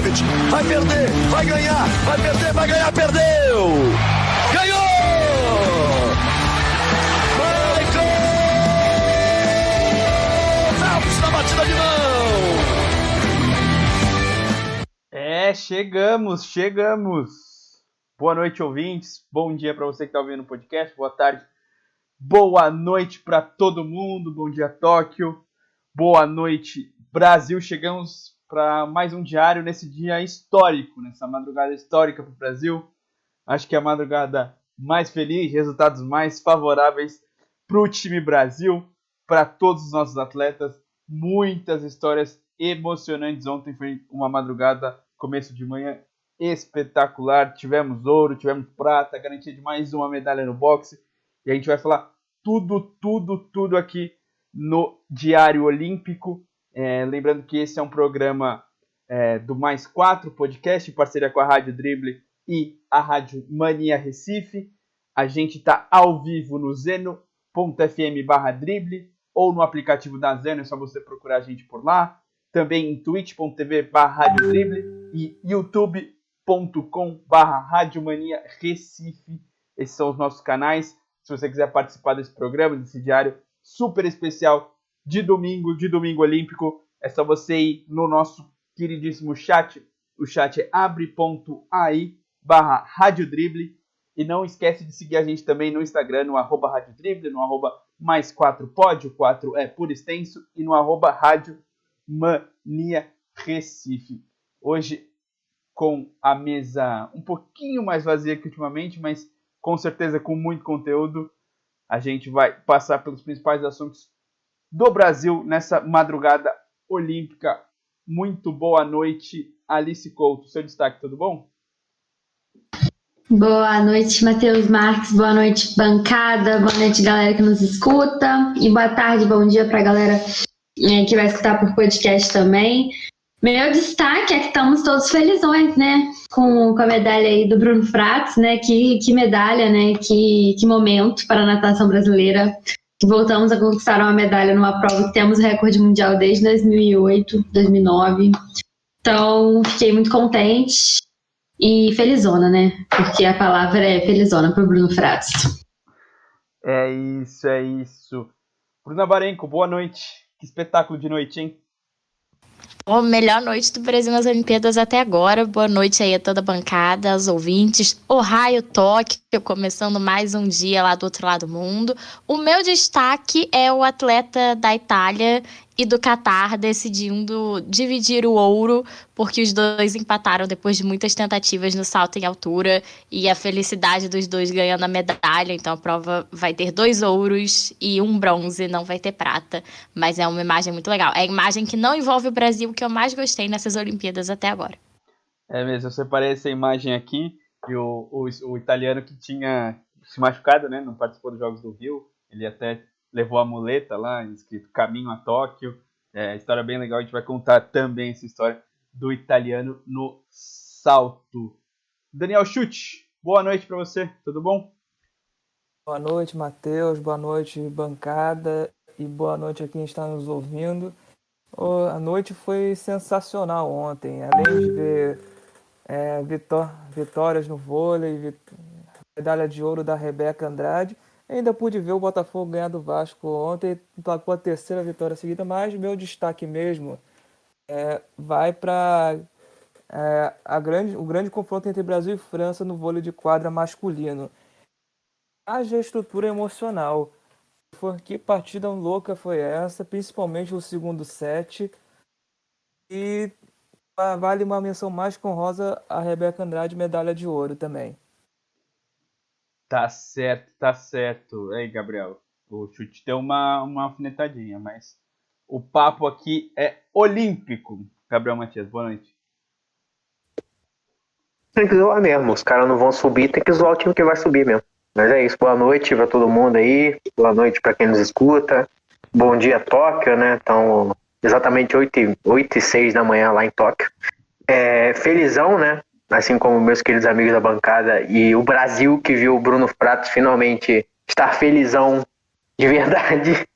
Vai perder, vai ganhar, vai perder, vai ganhar, perdeu! Ganhou! Phelps na batida de mão! É, chegamos, chegamos. Boa noite, ouvintes. Bom dia para você que está ouvindo o podcast. Boa tarde. Boa noite para todo mundo. Bom dia, Tóquio. Boa noite, Brasil. Chegamos para mais um diário nesse dia histórico, nessa madrugada histórica para o Brasil. Acho que é a madrugada mais feliz, resultados mais favoráveis para o time Brasil, para todos os nossos atletas. Muitas histórias emocionantes. Ontem foi uma madrugada, começo de manhã espetacular. Tivemos ouro, tivemos prata, garantia de mais uma medalha no boxe. E a gente vai falar tudo, tudo, tudo aqui no Diário Olímpico. É, lembrando que esse é um programa é, do Mais 4 Podcast, em parceria com a Rádio Dribble e a Rádio Mania Recife. A gente está ao vivo no zeno.fm barra drible ou no aplicativo da Zeno, é só você procurar a gente por lá. Também em twitch.tv barra Drible e youtube.com barra Rádio Mania Recife. Esses são os nossos canais. Se você quiser participar desse programa, desse diário super especial de domingo, de domingo olímpico, é só você ir no nosso queridíssimo chat. O chat é abre.ai barra radiodrible. E não esquece de seguir a gente também no Instagram, no arroba radiodrible, no arroba mais 4 pod, o 4 é por extenso, e no arroba rádio mania Recife. Hoje com a mesa um pouquinho mais vazia que ultimamente, mas com certeza com muito conteúdo. A gente vai passar pelos principais assuntos do Brasil nessa madrugada olímpica. Muito boa noite, Alice Couto. Seu destaque, tudo bom? Boa noite, Matheus Marques. Boa noite, bancada. Boa noite, galera que nos escuta. E boa tarde, bom dia para a galera é, que vai escutar por podcast também. Meu destaque é que estamos todos felizões, né? Com, com a medalha aí do Bruno Fratos, né? Que, que medalha, né? Que, que momento para a natação brasileira. Que voltamos a conquistar uma medalha numa prova que temos recorde mundial desde 2008, 2009. Então, fiquei muito contente e felizona, né? Porque a palavra é felizona para o Bruno Fratos. É isso, é isso. Bruna Barenco, boa noite. Que espetáculo de noite, hein? Oh, melhor noite do Brasil nas Olimpíadas até agora. Boa noite aí a toda a bancada, aos ouvintes. Ohio Tóquio, começando mais um dia lá do outro lado do mundo. O meu destaque é o atleta da Itália e do Catar decidindo dividir o ouro, porque os dois empataram depois de muitas tentativas no salto em altura e a felicidade dos dois ganhando a medalha. Então a prova vai ter dois ouros e um bronze, não vai ter prata. Mas é uma imagem muito legal. É a imagem que não envolve o Brasil que eu mais gostei nessas Olimpíadas até agora. É mesmo, eu separei essa imagem aqui e o, o, o italiano que tinha se machucado, né? Não participou dos Jogos do Rio. Ele até levou a muleta lá, escrito Caminho a Tóquio. É, história bem legal, a gente vai contar também essa história do italiano no salto. Daniel Chute, boa noite para você, tudo bom? Boa noite, Matheus, boa noite, bancada, e boa noite a quem está nos ouvindo. Oh, a noite foi sensacional ontem, além de ver é, vitó vitórias no vôlei, medalha de ouro da Rebeca Andrade, Ainda pude ver o Botafogo ganhar do Vasco ontem, com a terceira vitória seguida, mas meu destaque mesmo é, vai para é, grande, o grande confronto entre Brasil e França no vôlei de quadra masculino. Haja estrutura emocional. Que partida louca foi essa, principalmente o segundo set. E vale uma menção mais honrosa a Rebeca Andrade, medalha de ouro também. Tá certo, tá certo. Aí, Gabriel, o chute deu uma, uma alfinetadinha, mas o papo aqui é olímpico. Gabriel Matias, boa noite. Tem que zoar mesmo. Os caras não vão subir, tem que zoar o time que vai subir mesmo. Mas é isso. Boa noite pra todo mundo aí. Boa noite pra quem nos escuta. Bom dia, Tóquio, né? Então, exatamente 8 e, 8 e 6 da manhã lá em Tóquio. É, felizão, né? assim como meus queridos amigos da bancada e o Brasil que viu o Bruno Prato finalmente estar felizão de verdade.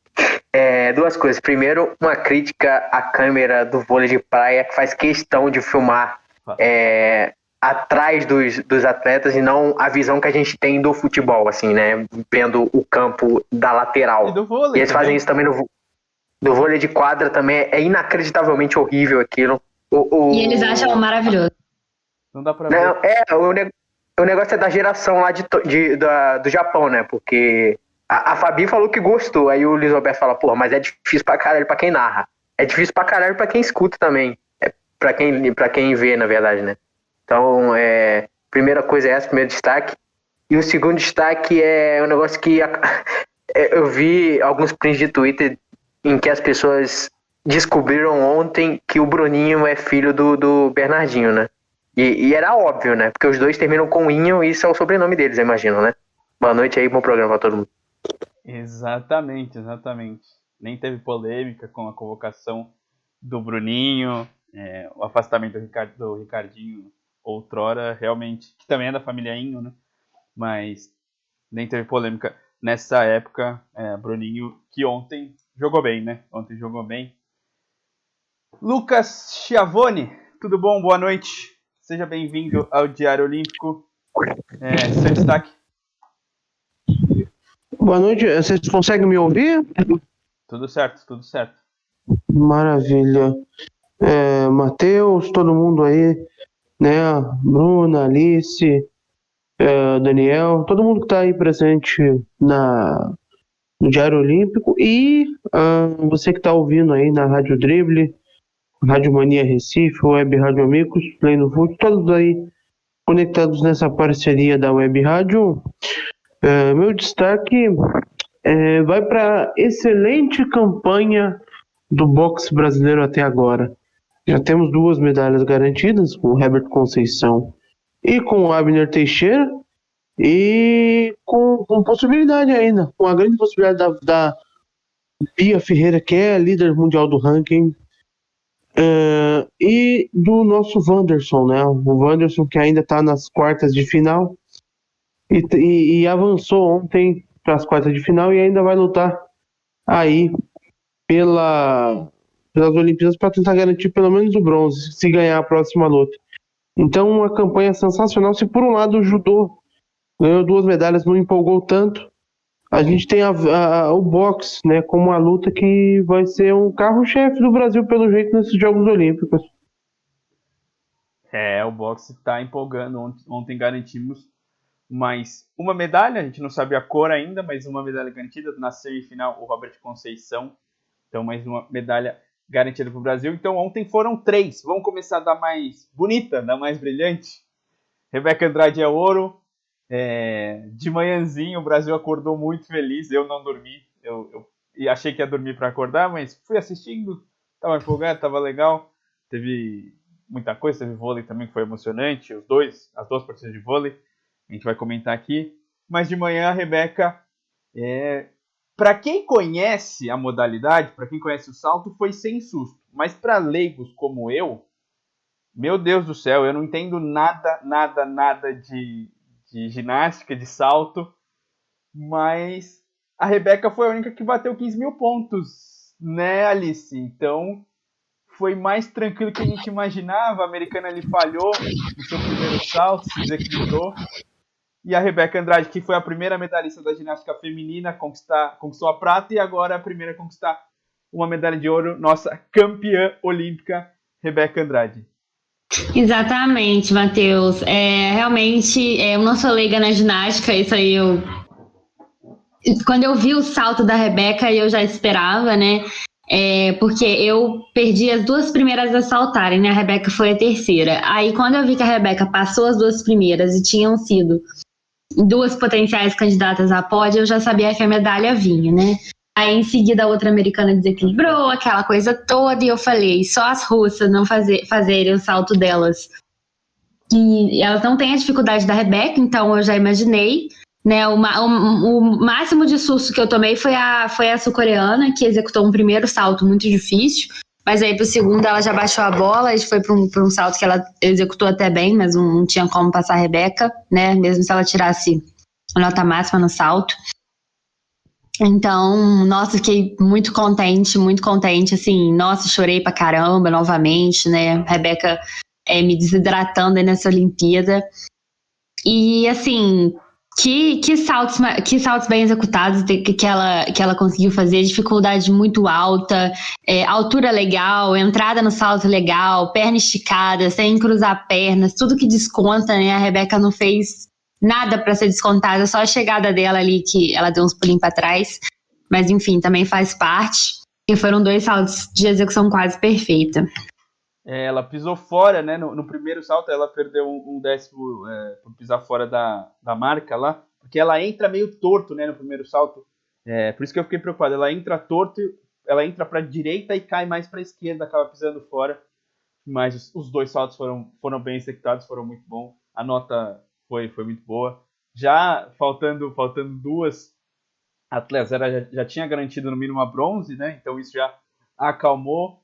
É, duas coisas. Primeiro, uma crítica à câmera do vôlei de praia que faz questão de filmar é, atrás dos, dos atletas e não a visão que a gente tem do futebol, assim, né? Vendo o campo da lateral. E do vôlei. E eles fazem isso também no, no vôlei de quadra também. É inacreditavelmente horrível aquilo. O, o... E eles acham maravilhoso. Não dá pra ver. Não, é, o, ne- o negócio é da geração lá de, de- da- do Japão, né? Porque a, a Fabi falou que gostou. Aí o Luiz Roberto fala, porra, mas é difícil pra caralho pra quem narra. É difícil pra caralho pra quem escuta também. É pra quem, pra quem vê, na verdade, né? Então, é, primeira coisa é essa, primeiro destaque. E o segundo destaque é um negócio que a- é, eu vi alguns prints de Twitter em que as pessoas descobriram ontem que o Bruninho é filho do, do Bernardinho, né? E, e era óbvio, né? Porque os dois terminam com Inho e isso é o sobrenome deles, eu imagino, né? Boa noite aí, bom programa pra todo mundo. Exatamente, exatamente. Nem teve polêmica com a convocação do Bruninho, é, o afastamento do, Ricard, do Ricardinho outrora, realmente, que também é da família Inho, né? Mas nem teve polêmica nessa época. É, Bruninho, que ontem jogou bem, né? Ontem jogou bem. Lucas Chiavone, tudo bom? Boa noite. Seja bem-vindo ao Diário Olímpico. É, seu destaque. Boa noite, vocês conseguem me ouvir? Tudo certo, tudo certo. Maravilha. É, Matheus, todo mundo aí, né? Bruna, Alice, é, Daniel, todo mundo que está aí presente na, no Diário Olímpico e ah, você que está ouvindo aí na Rádio Drible, Rádio Mania Recife, Web Rádio Amigos, Play no Foot, todos aí conectados nessa parceria da Web Rádio. É, meu destaque é, vai para excelente campanha do boxe brasileiro até agora. Já temos duas medalhas garantidas, com o Herbert Conceição e com o Abner Teixeira, e com, com possibilidade ainda, com a grande possibilidade da, da Bia Ferreira, que é líder mundial do ranking, é, e do nosso Wanderson, né? O Wanderson que ainda está nas quartas de final e, e- e avançou ontem para as quartas de final e ainda vai lutar aí pela, pelas Olimpíadas para tentar garantir pelo menos o bronze, se ganhar a próxima luta. Então, uma campanha sensacional. Se por um lado o judô ganhou duas medalhas, não empolgou tanto, a gente tem a- a- o boxe, né, como uma luta que vai ser um carro-chefe do Brasil, pelo jeito, nesses Jogos Olímpicos. É, o boxe está empolgando. Ont- Ontem garantimos mais uma medalha, a gente não sabe a cor ainda, mas uma medalha garantida. Na semifinal, o Robert Conceição. Então, mais uma medalha garantida para o Brasil. Então, ontem foram três. Vamos começar da mais bonita, da mais brilhante. Rebeca Andrade é ouro. É, de manhãzinho, o Brasil acordou muito feliz. Eu não dormi. Eu, eu achei que ia dormir para acordar, mas fui assistindo. Tava empolgado, tava legal. Teve muita coisa, teve vôlei também que foi emocionante, os dois, as duas partidas de vôlei, a gente vai comentar aqui. Mas de manhã a Rebeca, é... para quem conhece a modalidade, para quem conhece o salto, foi sem susto. Mas para leigos como eu, meu Deus do céu, eu não entendo nada, nada, nada de, de ginástica, de salto, mas a Rebeca foi a única que bateu 15 mil pontos, né, Alice? Então foi mais tranquilo que a gente imaginava. A americana ali falhou no seu primeiro salto, se desequilibrou. E a Rebeca Andrade, que foi a primeira medalhista da ginástica feminina, conquistar, conquistou a prata e agora é a primeira a conquistar uma medalha de ouro, nossa campeã olímpica, Rebeca Andrade. Exatamente, Matheus. É, realmente, é, eu não sou leiga na ginástica, isso aí eu. Quando eu vi o salto da Rebeca, eu já esperava, né? É, porque eu perdi as duas primeiras a saltarem, né? A Rebeca foi a terceira. Aí, quando eu vi que a Rebeca passou as duas primeiras e tinham sido duas potenciais candidatas a pódio, eu já sabia que a medalha vinha, né? Aí, em seguida, a outra americana desequilibrou, aquela coisa toda, e eu falei, só as russas não fazer, fazerem o salto delas. E elas não têm a dificuldade da Rebeca, então eu já imaginei. Né, o, o- o máximo de susto que eu tomei foi a, foi a sul-coreana, que executou um primeiro salto muito difícil, mas aí pro segundo ela já baixou a bola e foi para um, pra um salto que ela executou até bem, mas não, não tinha como passar a Rebeca, né, mesmo se ela tirasse a nota máxima no salto. Então, nossa, fiquei muito contente, muito contente, assim, nossa, chorei pra caramba novamente, né? Rebeca é, me desidratando nessa Olimpíada. E assim, que, que, saltos, que saltos bem executados que, ela, que ela conseguiu fazer, dificuldade muito alta, é, altura legal, entrada no salto legal, perna esticada, sem cruzar pernas, tudo que desconta, né? A Rebeca não fez nada para ser descontada, só a chegada dela ali que ela deu uns pulinhos para trás. Mas enfim, também faz parte. E foram dois saltos de execução quase perfeita. É, ela pisou fora, né? No, no, primeiro salto ela perdeu um, um décimo é, por pisar fora da, da marca lá, porque ela entra meio torto, né? No primeiro salto. É, por isso que eu fiquei preocupado. Ela entra torto, ela entra para direita e cai mais para esquerda, acaba pisando fora. Mas os, os, dois saltos foram, foram bem executados, foram muito bons. A nota foi, foi muito boa. Já faltando, faltando duas atletas, ela já, já tinha garantido no mínimo a bronze, né? Então isso já acalmou.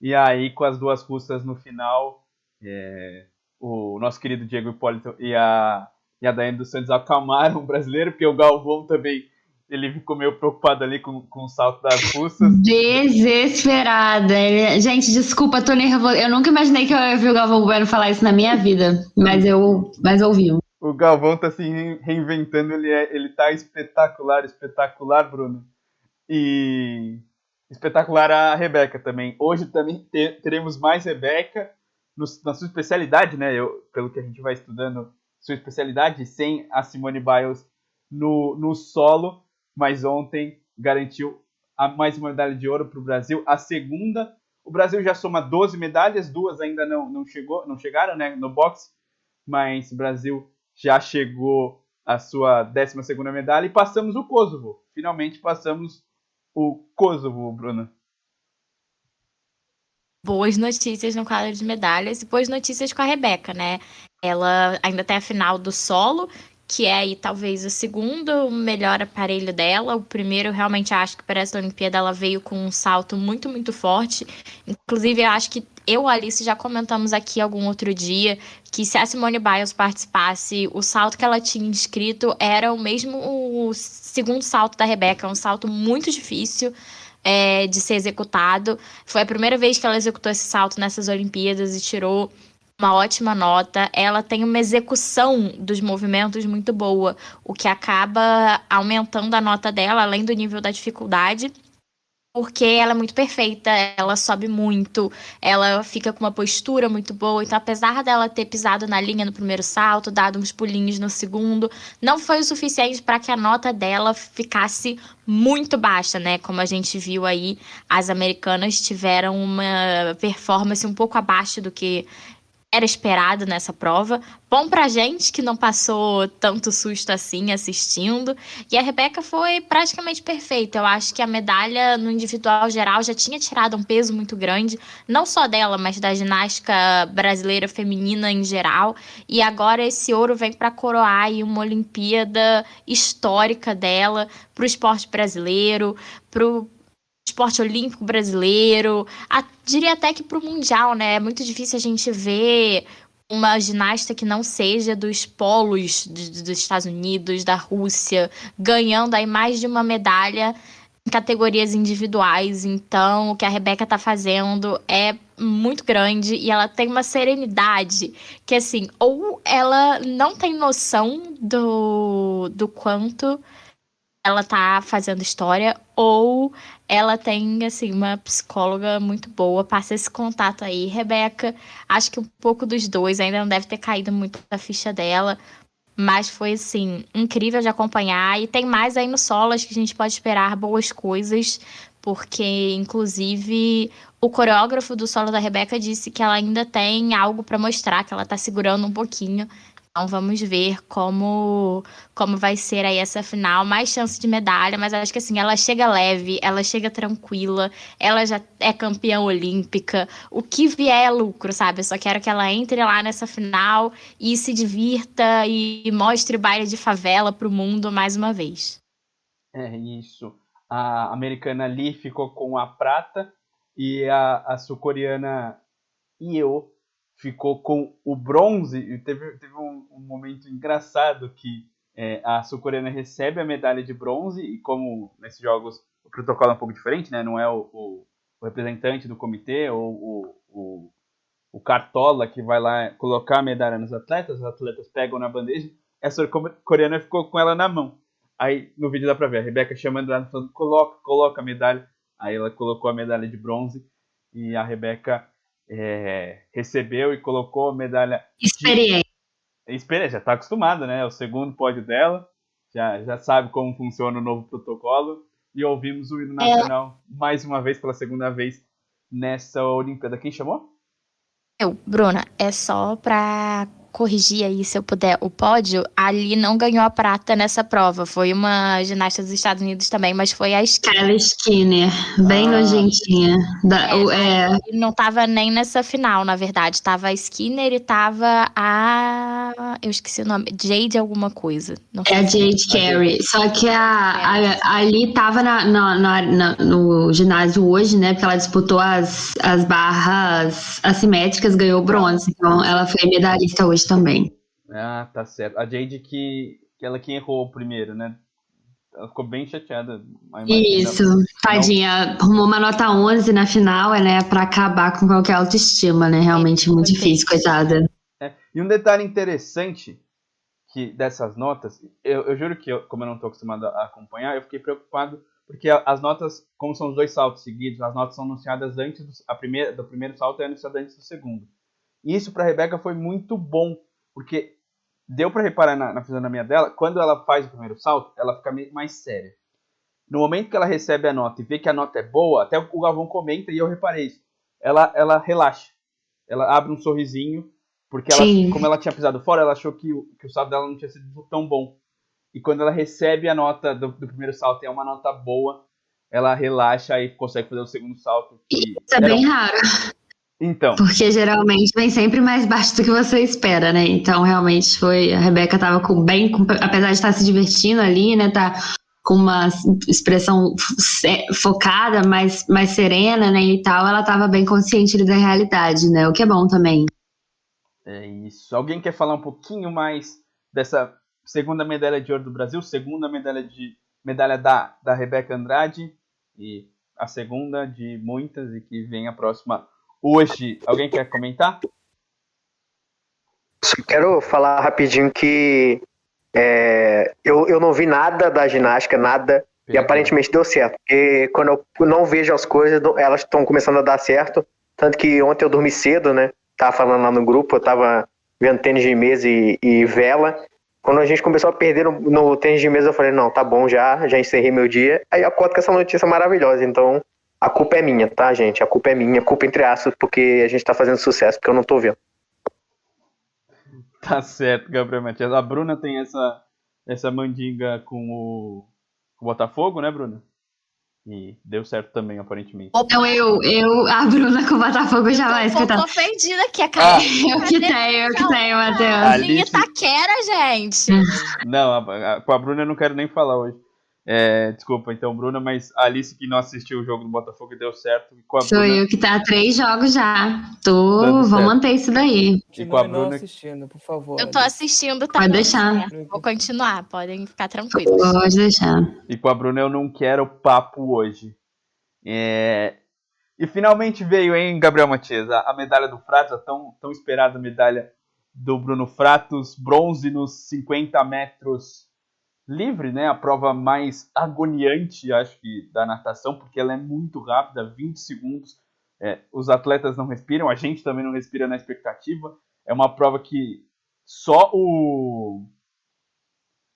E aí, com as duas russas no final, é, o nosso querido Diego Hipólito e a, e a Daiane dos Santos acalmaram o brasileiro, porque o Galvão também ele ficou meio preocupado ali com, com o salto das russas. Desesperada. Gente, desculpa, tô nervosa. Eu nunca imaginei que eu ia ouvir o Galvão Bueno falar isso na minha vida, mas eu mas ouvi. O Galvão tá se reinventando, ele, é, ele tá espetacular, espetacular, Bruno. E espetacular a Rebeca também. Hoje também teremos mais Rebeca na sua especialidade, né? Eu, pelo que a gente vai estudando, sua especialidade, sem a Simone Biles no, no solo, mas ontem garantiu a mais uma medalha de ouro para o Brasil, a segunda. O Brasil já soma 12 medalhas, duas ainda não, não, chegou, não chegaram né, no boxe, mas o Brasil já chegou à sua 12 segunda medalha e passamos o Kosovo. Finalmente passamos o Kosovo, Bruna? Boas notícias no quadro de medalhas e boas notícias com a Rebeca, né? Ela ainda tem a final do solo, que é aí talvez o segundo melhor aparelho dela. O primeiro, realmente acho que para essa Olimpíada ela veio com um salto muito, muito forte. Inclusive, eu acho que eu, Alice, já comentamos aqui algum outro dia que se a Simone Biles participasse, o salto que ela tinha inscrito era o mesmo o segundo salto da Rebeca, um salto muito difícil. É, de ser executado. Foi a primeira vez que ela executou esse salto nessas Olimpíadas e tirou uma ótima nota. Ela tem uma execução dos movimentos muito boa, o que acaba aumentando a nota dela, além do nível da dificuldade porque ela é muito perfeita, ela sobe muito, ela fica com uma postura muito boa. Então, apesar dela ter pisado na linha no primeiro salto, dado uns pulinhos no segundo, não foi o suficiente para que a nota dela ficasse muito baixa, né? Como a gente viu aí, as americanas tiveram uma performance um pouco abaixo do que era esperado nessa prova. Bom pra gente que não passou tanto susto assim assistindo. E a Rebeca foi praticamente perfeita. Eu acho que a medalha no individual geral já tinha tirado um peso muito grande, não só dela, mas da ginástica brasileira feminina em geral. E agora esse ouro vem para coroar aí uma Olimpíada histórica dela para o esporte brasileiro, pro esporte olímpico brasileiro, a, diria até que para o mundial, né? É muito difícil a gente ver uma ginasta que não seja dos polos dos Estados Unidos, da Rússia, ganhando aí mais de uma medalha em categorias individuais. Então, o que a Rebeca está fazendo é muito grande e ela tem uma serenidade que, assim, ou ela não tem noção do, do quanto ela tá fazendo história ou ela tem assim uma psicóloga muito boa, passa esse contato aí, Rebeca. Acho que um pouco dos dois ainda não deve ter caído muito da ficha dela, mas foi assim incrível de acompanhar e tem mais aí no solo, acho que a gente pode esperar boas coisas, porque inclusive o coreógrafo do solo da Rebeca disse que ela ainda tem algo para mostrar, que ela tá segurando um pouquinho. Então vamos ver como como vai ser aí essa final, mais chance de medalha, mas acho que assim, ela chega leve, ela chega tranquila, ela já é campeã olímpica, o que vier é lucro, sabe? Eu só quero que ela entre lá nessa final e se divirta e mostre baile de favela pro mundo mais uma vez. É isso. A americana Lee ficou com a prata e a, a sul-coreana Io ficou com o bronze e teve, teve um, um momento engraçado que é, a sul-coreana recebe a medalha de bronze e como nesses jogos o protocolo é um pouco diferente, né? Não é o, o, o representante do comitê ou o, o, cartola que vai lá colocar a medalha nos atletas, os atletas pegam na bandeja, essa coreana ficou com ela na mão. Aí no vídeo dá pra ver a Rebeca chamando ela, falando: coloca, coloca a medalha. Aí ela colocou a medalha de bronze e a Rebeca é, recebeu e colocou a medalha. Experiência. Experiência, já tá acostumada, né? É o segundo pódio dela, já, já sabe como funciona o novo protocolo. E ouvimos o hino é. nacional é. mais uma vez, pela segunda vez nessa Olimpíada. Quem chamou? Eu, Bruna, é só pra corrigir aí, se eu puder, o pódio, ali não ganhou a prata nessa prova. Foi uma ginasta dos Estados Unidos também, mas foi a Skinner. Ela Skinner, bem ah. nojentinha. Da, é, o, é... Não tava nem nessa final, na verdade. Tava a Skinner e tava a. Eu esqueci o nome. Jade alguma coisa. É a Jade Carey. Só que a, a, ali tava na, na, na, no ginásio hoje, né? Porque ela disputou as, as barras assimétricas, ganhou bronze. Então ela foi medalhista hoje também. Ah, tá certo. A Jade que, que ela que errou o primeiro, né? Ela ficou bem chateada. Isso, não... tadinha. Arrumou uma nota 11 na final, né? Pra acabar com qualquer autoestima, né? Realmente é, muito difícil, coitada. É. E um detalhe interessante que dessas notas, eu, eu juro que, eu, como eu não estou acostumado a acompanhar, eu fiquei preocupado porque as notas, como são os dois saltos seguidos, as notas são anunciadas antes do, a primeira, do primeiro salto é anunciada antes do segundo. Isso para Rebeca foi muito bom, porque deu para reparar na, na fisionomia dela, quando ela faz o primeiro salto, ela fica mais séria. No momento que ela recebe a nota e vê que a nota é boa, até o Galvão comenta e eu reparei isso. Ela, ela relaxa. Ela abre um sorrisinho, porque ela, como ela tinha pisado fora, ela achou que o, que o salto dela não tinha sido tão bom. E quando ela recebe a nota do, do primeiro salto e é uma nota boa, ela relaxa e consegue fazer o segundo salto. Isso é bem raro. Então. Porque geralmente vem sempre mais baixo do que você espera, né? Então, realmente foi. A Rebeca tava com bem. Com, apesar de estar se divertindo ali, né? Tá com uma expressão focada, mais, mais serena, né? E tal, ela tava bem consciente da realidade, né? O que é bom também. É isso. Alguém quer falar um pouquinho mais dessa segunda medalha de ouro do Brasil? Segunda medalha de medalha da, da Rebeca Andrade. E a segunda de muitas, e que vem a próxima hoje. Alguém quer comentar? Só quero falar rapidinho que é, eu, eu não vi nada da ginástica, nada, e aparentemente deu certo. Porque quando eu não vejo as coisas, elas estão começando a dar certo. Tanto que ontem eu dormi cedo, né? Tava falando lá no grupo, eu tava vendo tênis de mesa e, e vela. Quando a gente começou a perder no, no, tênis de mesa, eu falei, não, tá bom já, já encerrei meu dia. Aí eu acordo com essa notícia maravilhosa. Então, a culpa é minha, tá, gente? A culpa é minha, culpa entre aspas, porque a gente tá fazendo sucesso, porque eu não tô vendo. Tá certo, Gabriel Matias. A Bruna tem essa, essa mandinga com o, com o Botafogo, né, Bruna? E deu certo também, aparentemente. Então eu, eu, a Bruna com o Botafogo jamais. Eu tô, tô ofendida aqui, a cara. Ah. Eu que tenho, eu que tenho, Matheus. Alice... Itaquera, gente. Não, a, a, com a Bruna eu não quero nem falar hoje. É, desculpa, então, Bruna, mas a Alice que não assistiu o jogo do Botafogo e deu certo. E com a Sou Bruna... eu que tá há três jogos já. Tô, vou manter isso daí. E com a Bruna... assistindo, por favor. Eu tô assistindo também. Pode deixar. Né? Vou continuar, podem ficar tranquilos. Pode deixar. E com a Bruna eu não quero papo hoje. É... E finalmente veio, hein, Gabriel Matias, a, a medalha do Fratos, a tão, tão esperada medalha do Bruno Fratos, bronze nos 50 metros livre, né? A prova mais agoniante, acho que, da natação, porque ela é muito rápida, 20 segundos. É, os atletas não respiram, a gente também não respira na expectativa. É uma prova que só o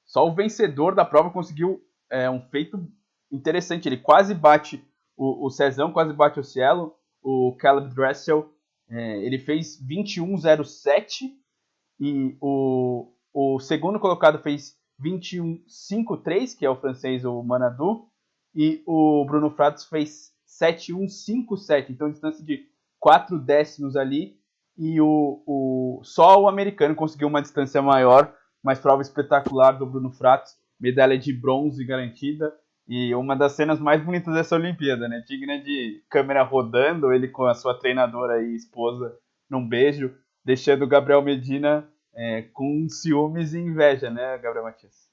só o vencedor da prova conseguiu é, um feito interessante. Ele quase bate o, o Cezão, quase bate o Cielo. O Caleb Dressel, é, ele fez 21,07 e o, o segundo colocado fez 21-5-3, que é o francês o Manadu, e o Bruno Fratos fez 7-1-5-7, então distância de 4 décimos ali, e o, o, só o americano conseguiu uma distância maior, mas prova espetacular do Bruno Fratos, medalha de bronze garantida, e uma das cenas mais bonitas dessa Olimpíada, né? Digna de câmera rodando, ele com a sua treinadora e esposa num beijo, deixando o Gabriel Medina é, com ciúmes e inveja, né, Gabriel Matias?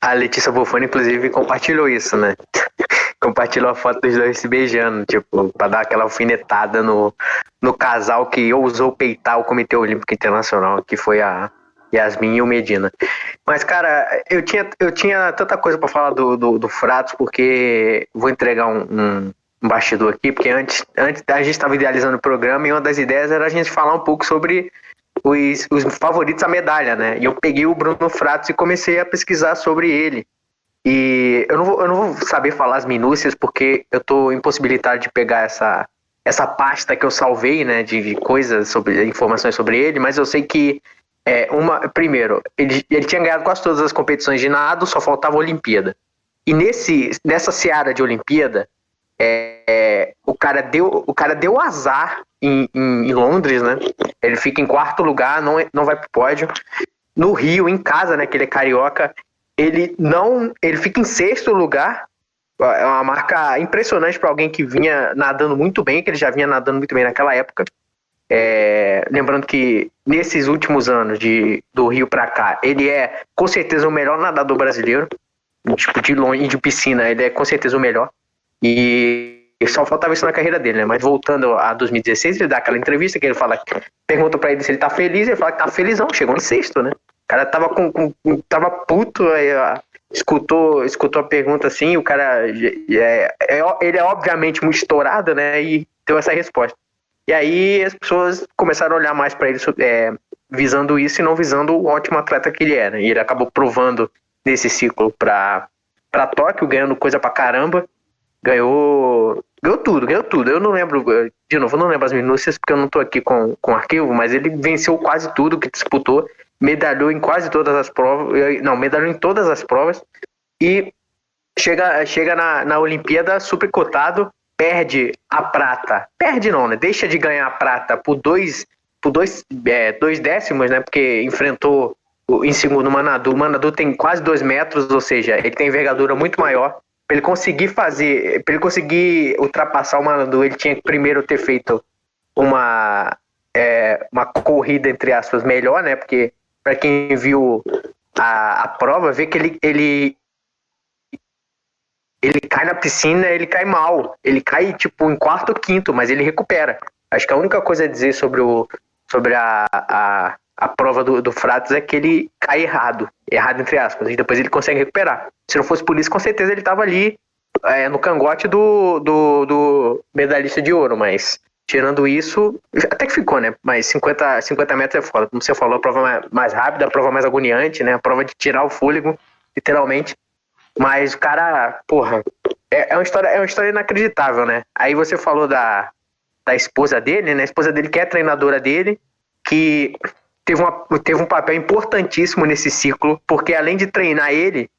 A Letícia Bufone, inclusive, compartilhou isso, né? compartilhou a foto dos dois se beijando, tipo, pra dar aquela alfinetada no, no casal que ousou peitar o Comitê Olímpico Internacional, que foi a Yasmin e o Medina. Mas, cara, eu tinha, eu tinha tanta coisa para falar do, do, do Fratos, porque vou entregar um, um, um bastidor aqui, porque antes, antes a gente estava idealizando o programa e uma das ideias era a gente falar um pouco sobre os, os favoritos à medalha, né? E eu peguei o Bruno Fratos e comecei a pesquisar sobre ele. E eu não vou, eu não vou saber falar as minúcias porque eu tô impossibilitado de pegar essa, essa pasta que eu salvei, né, de coisas sobre informações sobre ele, mas eu sei que é, uma, primeiro, ele, ele tinha ganhado quase todas as competições de nado, só faltava a Olimpíada. E nesse, nessa seara de Olimpíada, é, é, o, cara deu, o cara deu azar em, em, em, Londres, né? Ele fica em quarto lugar, não, não vai pro pódio. No Rio, em casa, né? Que ele é carioca, ele não. Ele fica em sexto lugar. É uma marca impressionante para alguém que vinha nadando muito bem, que ele já vinha nadando muito bem naquela época. É, lembrando que nesses últimos anos de, do Rio para cá, ele é com certeza o melhor nadador brasileiro. Tipo, de longe de piscina, ele é com certeza o melhor. E só faltava isso na carreira dele, né? Mas voltando a 2016, ele dá aquela entrevista que ele fala, pergunta para ele se ele tá feliz, ele fala que tá felizão, chegou em sexto, né? O cara tava com, com tava puto, aí, ó, escutou, escutou a pergunta assim, o cara é, é, ele é obviamente muito estourado, né? E deu essa resposta. E aí as pessoas começaram a olhar mais para ele é, visando isso e não visando o ótimo atleta que ele era. E ele acabou provando nesse ciclo para para Tóquio, ganhando coisa pra caramba ganhou. Ganhou tudo, ganhou tudo. Eu não lembro, de novo, eu não lembro as minúcias porque eu não tô aqui com, com arquivo, mas ele venceu quase tudo que disputou, medalhou em quase todas as provas, não, medalhou em todas as provas e chega, chega na, na Olimpíada super cotado, perde a prata. Perde não, né? Deixa de ganhar a prata por dois, por dois, é, dois décimos, né? Porque enfrentou em segundo o Manadu. O Manadu tem quase dois metros, ou seja, ele tem envergadura muito maior para ele conseguir fazer, para ele conseguir ultrapassar o Manadu, ele tinha que primeiro ter feito uma é, uma corrida entre aspas melhor, né? Porque para quem viu a, a prova, vê que ele, ele ele cai na piscina, ele cai mal. Ele cai tipo em quarto ou quinto, mas ele recupera. Acho que a única coisa a dizer sobre o sobre a, a, a prova do, do Fratos é que ele cai errado. Errado entre aspas. E depois ele consegue recuperar. Se não fosse por isso, com certeza ele estava ali é, no cangote do, do, do, medalhista de ouro, mas tirando isso, até que ficou, né? Mas 50, 50 metros é foda. Como você falou, a prova mais rápida, a prova mais agoniante, né? A prova de tirar o fôlego, literalmente. Mas o cara, porra, é, é, uma, história, é uma história inacreditável, né? Aí você falou da, da esposa dele, né? A esposa dele que é treinadora dele, que teve, uma, teve um papel importantíssimo nesse ciclo, porque além de treinar ele,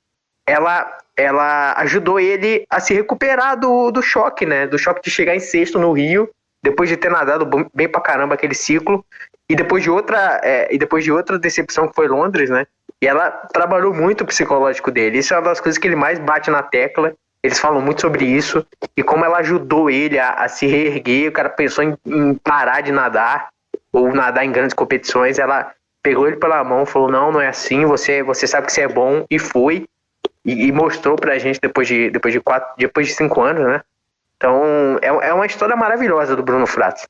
ela, ela ajudou ele a se recuperar do, do choque, né? Do choque de chegar em sexto no Rio, depois de ter nadado bem pra caramba aquele ciclo, e depois de outra, é, e depois de outra decepção que foi Londres, né? E ela trabalhou muito o psicológico dele. Isso é uma das coisas que ele mais bate na tecla. Eles falam muito sobre isso e como ela ajudou ele a, a se reerguer. O cara pensou em, em parar de nadar ou nadar em grandes competições. Ela pegou ele pela mão, falou: Não, não é assim. Você, você sabe que você é bom e foi e, e, mostrou pra gente depois de, depois de quatro, depois de cinco anos, né? Então, é, é uma história maravilhosa do Bruno Fratos.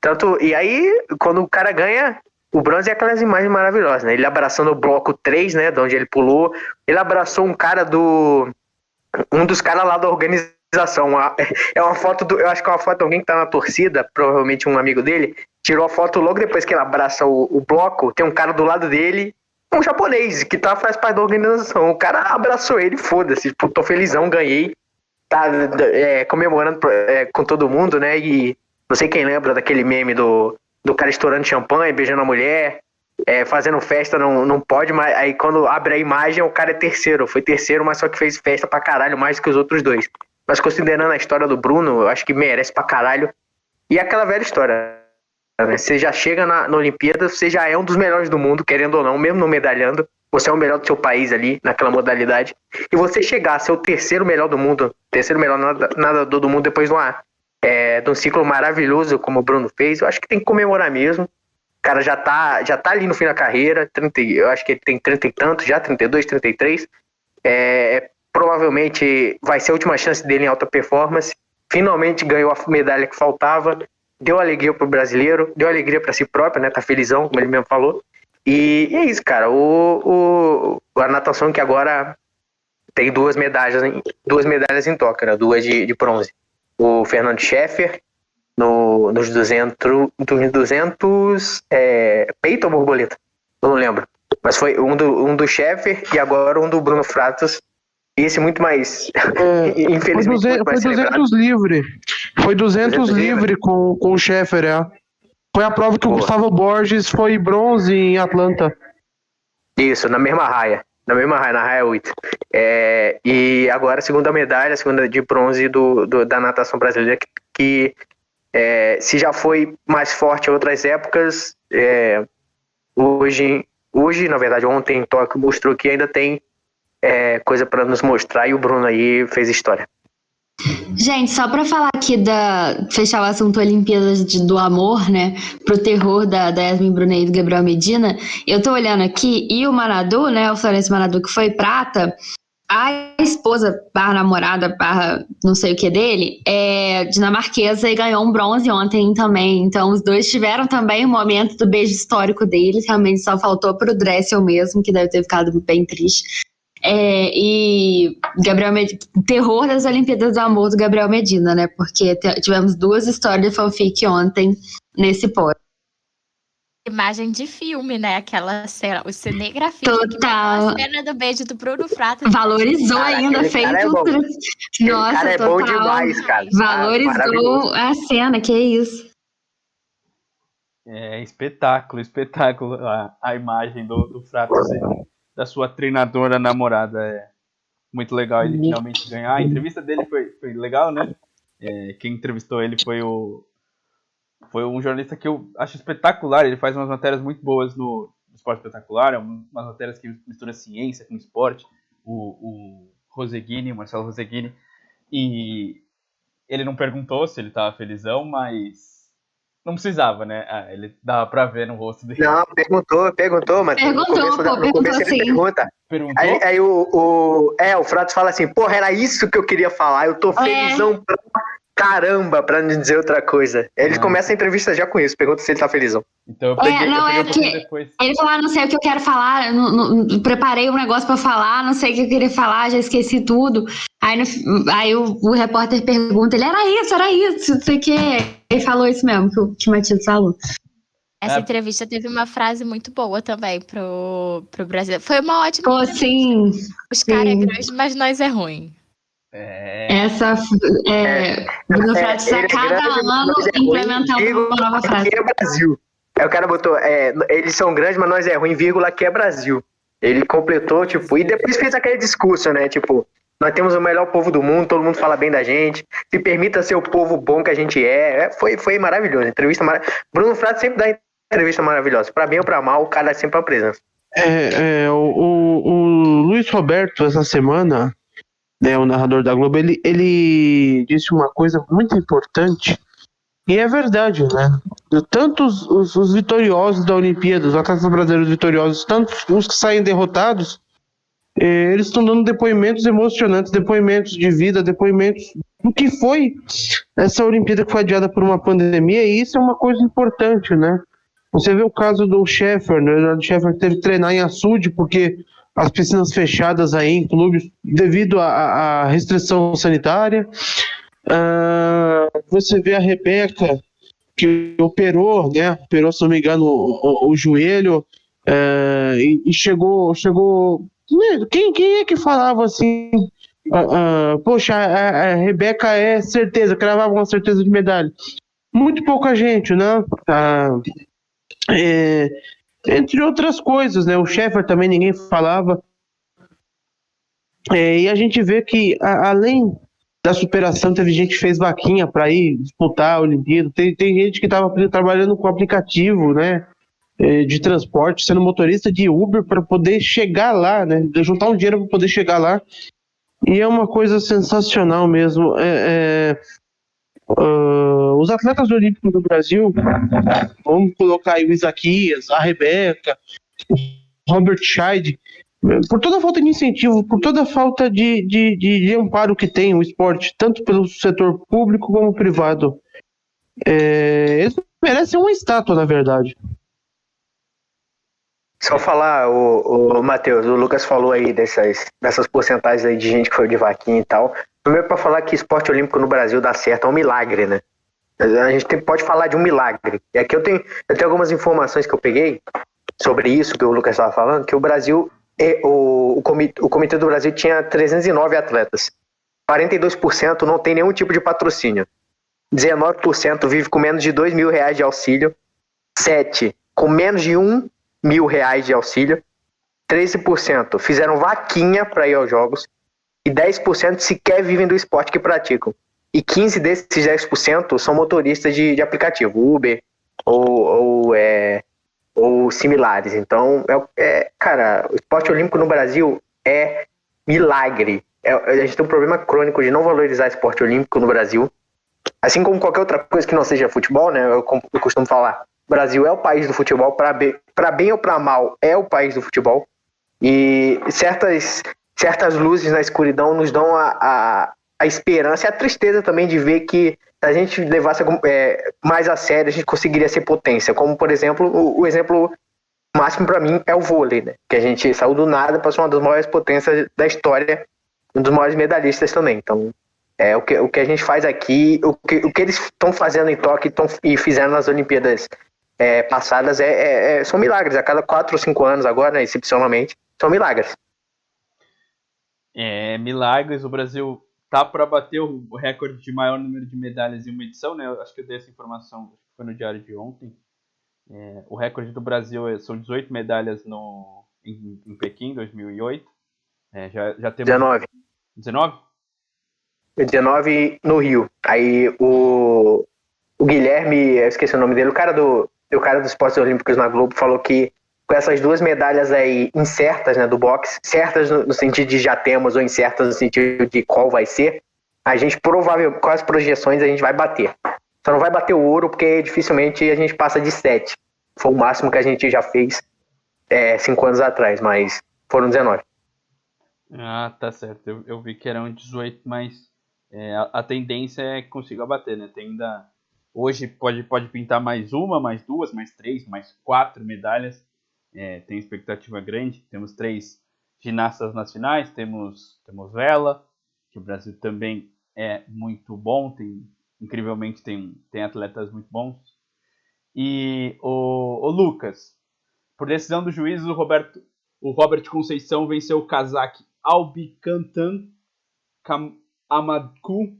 Tanto, e aí, quando o cara ganha, o bronze é aquelas imagens maravilhosas, né? Ele abraçando o bloco 3, né? De onde ele pulou. Ele abraçou um cara do. Um dos caras lá da organização. É uma foto do. Eu acho que é uma foto de alguém que tá na torcida, provavelmente um amigo dele. Tirou a foto logo depois que ele abraça o, o bloco. Tem um cara do lado dele um japonês que tá, faz parte da organização. O cara abraçou ele, foda-se, tipo, tô felizão, ganhei. Tá é, comemorando é, com todo mundo, né? E não sei quem lembra daquele meme do, do cara estourando champanhe, beijando a mulher, é, fazendo festa, não, não pode, mas aí quando abre a imagem, o cara é terceiro. Foi terceiro, mas só que fez festa pra caralho, mais que os outros dois. Mas considerando a história do Bruno, eu acho que merece pra caralho. E aquela velha história né? Você já chega na, na Olimpíada, você já é um dos melhores do mundo, querendo ou não, mesmo não medalhando. Você é o melhor do seu país ali, naquela modalidade. E você chegar a ser o terceiro melhor do mundo, terceiro melhor nadador do mundo depois de, uma, é, de um ciclo maravilhoso como o Bruno fez, eu acho que tem que comemorar mesmo. Cara já tá, já tá ali no fim da carreira, 30, eu acho que ele tem 30 e tantos já, 32, 33. É, provavelmente vai ser a última chance dele em alta performance. Finalmente ganhou a medalha que faltava, deu alegria pro brasileiro, deu alegria para si próprio, né? Tá felizão, como ele mesmo falou. E é isso, cara. O, o, a natação que agora tem duas medalhas, duas medalhas em Tóquio, né? duas de, de bronze. O Fernando Scheffer no, nos 200, nos 200 é, peito ou borboleta? Não lembro. Mas foi um do, um do Scheffer e agora um do Bruno Fratos. Esse muito mais. É, infelizmente. Foi 200, mais foi 200 livre. Foi 200, 200 livre com, com o Scheffer, é. Foi a prova que Boa. o Gustavo Borges foi bronze em Atlanta. Isso, na mesma raia. Na mesma raia, na raia 8. É, e agora a segunda medalha, a segunda de bronze do, do da natação brasileira, que, que é, se já foi mais forte em outras épocas, é, hoje, hoje, na verdade, ontem em Tóquio mostrou que ainda tem é, coisa para nos mostrar e o Bruno aí fez história. Gente, só para falar aqui da. fechar o assunto Olimpíadas de, do Amor, né? Pro terror da, da Yasmin Brunet e do Gabriel Medina, eu tô olhando aqui e o Manadu, né? O Florencio Manadu, que foi prata, a esposa, barra namorada, barra não sei o que dele, é dinamarquesa e ganhou um bronze ontem também. Então, os dois tiveram também o momento do beijo histórico deles. Realmente só faltou pro Dressel mesmo, que deve ter ficado bem triste. É, e Gabriel Medina, terror das Olimpíadas do Amor do Gabriel Medina, né? Porque tivemos duas histórias de fanfic ontem nesse pódio. Imagem de filme, né? Aquela cena, o cinegrafia. Total. A cena do beijo do Bruno Frato. Valorizou cara, ainda, fez é Nossa, cara é total. bom demais, cara. Valorizou a cena, que é isso. É espetáculo, espetáculo a, a imagem do, do Frato da sua treinadora namorada. É muito legal ele finalmente ganhar. A entrevista dele foi, foi legal, né? É, quem entrevistou ele foi o foi um jornalista que eu acho espetacular. Ele faz umas matérias muito boas no, Esporte Espetacular, é umas matérias que mistura ciência com esporte. O, o Roseguini, o Marcelo Roseguini. E ele não perguntou se ele estava felizão, mas não precisava, né? Ah, ele dava pra ver no rosto dele. Não, perguntou, perguntou, mas perguntou, no começo, pô, no começo ele pergunta. Perguntou? Aí, aí o, o, é, o Fratos fala assim, porra, era isso que eu queria falar, eu tô é. felizão é. pra caramba, pra não dizer outra coisa. Ele ah. começa a entrevista já com isso, pergunta se ele tá felizão. Então eu peguei, é, não, eu peguei é que ele falou, ah, não sei o que eu quero falar, não, não, preparei um negócio pra falar, não sei o que eu queria falar, já esqueci tudo. Aí, no, aí o, o, repórter pergunta, ele, era isso, era isso, não sei o que. Ele falou isso mesmo, que o, que o Matias falou. Essa é. entrevista teve uma frase muito boa também pro, pro Brasil. Foi uma ótima. Pô, sim. Os caras é grande, mas nós é ruim. É... Essa é, Bruno é, Frades a cada é ano é implementando uma nova frase. é Brasil. Aí o cara botou, é, eles são grandes, mas nós é ruim, vírgula, que é Brasil. Ele completou, tipo, e depois fez aquele discurso, né? Tipo, nós temos o melhor povo do mundo, todo mundo fala bem da gente. Se permita ser o povo bom que a gente é. é foi, foi maravilhoso. Entrevista maravilhosa. Bruno Frades sempre dá entrevista maravilhosa. Para bem ou para mal, o cara é sempre a presença. É, é o, o, o Luiz Roberto, essa semana, né, o narrador da Globo, ele, ele disse uma coisa muito importante, e é verdade, né? Tanto os, os, os vitoriosos da Olimpíada, os atletas brasileiros vitoriosos, tanto os que saem derrotados, eh, eles estão dando depoimentos emocionantes, depoimentos de vida, depoimentos do que foi essa Olimpíada que foi adiada por uma pandemia, e isso é uma coisa importante, né? Você vê o caso do Sheffer, né? O Sheffer teve que treinar em açude porque as piscinas fechadas aí em clubes devido à restrição sanitária. Uh, você vê a Rebeca que operou, né? Operou, se não me engano, o, o, o joelho uh, e, e, chegou, chegou. Quem, quem é que falava assim? Uh, poxa, a, a, Rebeca é certeza, cravava uma certeza de medalha. Muito pouca gente, né? É, entre outras coisas, né? O Sheffer também ninguém falava. É, e a gente vê que, a, além da superação, teve gente que fez vaquinha para ir disputar a Olimpíada. Tem, tem gente que estava trabalhando com aplicativo, né? É, de transporte, sendo motorista de Uber para poder chegar lá, né? Juntar um dinheiro para poder chegar lá. E é uma coisa sensacional mesmo. É, é, Uh, os atletas olímpicos do Brasil, vamos colocar aí o Isaquias, a Rebeca, o Robert Scheid, por toda a falta de incentivo, por toda a falta de, de, de, amparo que tem o esporte, tanto pelo setor público como privado. É, eles merecem uma estátua, na verdade. Só falar, o, o Matheus, o Lucas falou aí dessas, dessas porcentagens aí de gente que foi de vaquinha e tal. Primeiro para falar que esporte olímpico no Brasil dá certo é um milagre, né? A gente tem, pode falar de um milagre. E aqui eu tenho, eu tenho algumas informações que eu peguei sobre isso que o Lucas estava falando, que o Brasil, o, o, comitê, o Comitê do Brasil tinha 309 atletas. 42% não tem nenhum tipo de patrocínio. 19% vive com menos de 2 mil reais de auxílio. 7% com menos de 1 mil reais de auxílio. 13% fizeram vaquinha para ir aos jogos. E 10% sequer vivem do esporte que praticam. E 15 desses 10% são motoristas de, de aplicativo, Uber ou, ou, é, ou similares. Então, é, é, cara, o esporte olímpico no Brasil é milagre. É, a gente tem um problema crônico de não valorizar esporte olímpico no Brasil. Assim como qualquer outra coisa que não seja futebol, né? Eu, eu costumo falar. O Brasil é o país do futebol, para bem, bem ou para mal, é o país do futebol. E certas, certas luzes na escuridão nos dão a, a, a esperança e a tristeza também de ver que se a gente levasse é, mais a sério, a gente conseguiria ser potência. Como, por exemplo, o, o exemplo máximo para mim é o vôlei, né? Que a gente saiu do nada para ser uma das maiores potências da história, um dos maiores medalhistas também. Então, é o que, o que a gente faz aqui, o que, o que eles estão fazendo em Tóquio tão, e fizeram nas Olimpíadas é, passadas é, é, é, são milagres. A cada quatro ou cinco anos agora, né, excepcionalmente, são milagres. É, milagres. O Brasil tá para bater o recorde de maior número de medalhas em uma edição, né? Eu acho que eu dei essa informação, foi no diário de ontem. É, o recorde do Brasil é, são 18 medalhas no, em, em Pequim, 2008. É, já, já temos... 19. 19? 19 no Rio. Aí o, o Guilherme, eu esqueci o nome dele, o cara do, o cara dos esportes olímpicos na Globo falou que com essas duas medalhas aí incertas, né, do boxe, certas no, no, sentido de já temos ou incertas no sentido de qual vai ser, a gente provavelmente, com as projeções, a gente vai bater. Só não vai bater o ouro porque dificilmente a gente passa de 7. Foi o máximo que a gente já fez é, cinco anos atrás, mas foram 19. Ah, tá certo. Eu, eu vi que eram 18, mas é, a, a, tendência é que consiga bater, né? Tem ainda. Hoje pode, pode pintar mais uma, mais duas, mais três, mais quatro medalhas é, tem expectativa grande. Temos três ginastas nacionais, temos, temos vela, que o Brasil também é muito bom, tem, incrivelmente tem, tem atletas muito bons. E o, o Lucas, por decisão do juiz, o, Roberto, o Robert Conceição venceu o cazaque Albicantan Amadku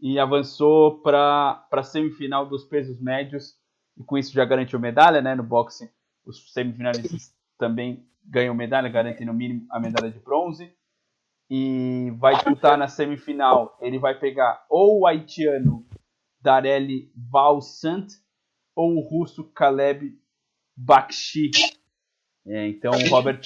e avançou para a semifinal dos pesos médios e com isso já garantiu medalha né, no boxe os semifinalistas também ganham medalha, garantem no mínimo a medalha de bronze. E vai disputar na semifinal. Ele vai pegar ou o haitiano Dareli Valsant ou o russo Kaleb Bakshi. É, então o Robert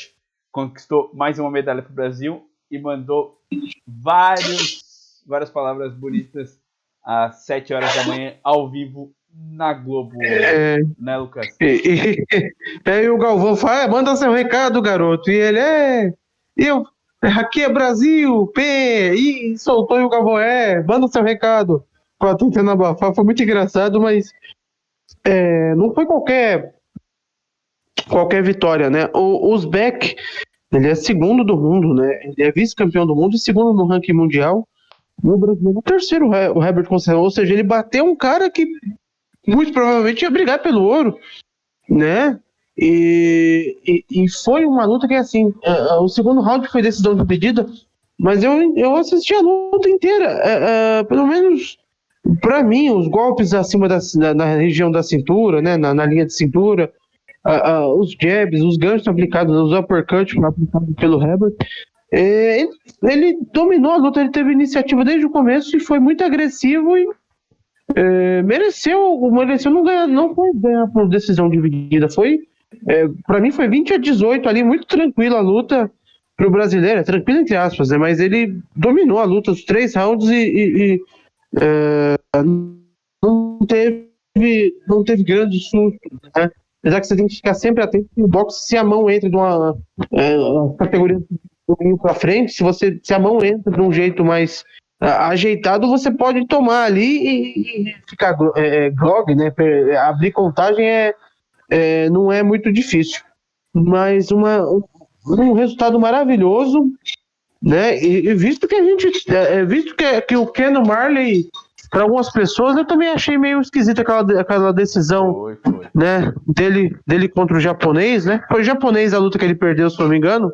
conquistou mais uma medalha para o Brasil e mandou vários, várias palavras bonitas às 7 horas da manhã ao vivo na Globo, é, né, Lucas? E, e, aí o Galvão fala, ah, manda seu recado, garoto. E ele é. Eu, aqui é Brasil, P, e soltou e o Galvão é, manda seu recado. Pra tentando abafar, foi muito engraçado, mas é, não foi qualquer qualquer vitória, né? O Uzbek, ele é segundo do mundo, né? Ele é vice-campeão do mundo e segundo no ranking mundial. No brasileiro, o terceiro, o Herbert Conceição. Ou seja, ele bateu um cara que muito provavelmente ia brigar pelo ouro, né? E, e, e foi uma luta que, assim, uh, o segundo round foi decisão dividida, mas eu, eu assisti a luta inteira. Uh, uh, pelo menos, para mim, os golpes acima da, na, na, região da cintura, né? Na, na linha de cintura, os jabs, os ganchos aplicados, os uppercuts aplicados pelo Herbert. Ele, ele dominou a luta, ele teve iniciativa desde o começo e foi muito agressivo e é, mereceu, mereceu não ganhar, não foi ganhar por decisão dividida, foi, é, para mim foi 20 a 18 ali, muito tranquila a luta pro brasileiro, é tranquilo entre aspas, né, mas ele dominou a luta, os três rounds e, e, e é, não teve, não teve grande susto, né, apesar que você tem que ficar sempre atento no boxe se a mão entra de uma, é, uma categoria para frente, se você se a mão entra de um jeito mais ajeitado, você pode tomar ali e, ficar é, grog, né? Abrir contagem é, é, não é muito difícil. Mas uma, um resultado maravilhoso, né? E, e visto que a gente, é, é visto que, que o Ken Marley, para algumas pessoas, eu também achei meio esquisita aquela, aquela decisão, foi, foi. né? Dele, dele contra o japonês, né? Foi o japonês a luta que ele perdeu, se não me engano.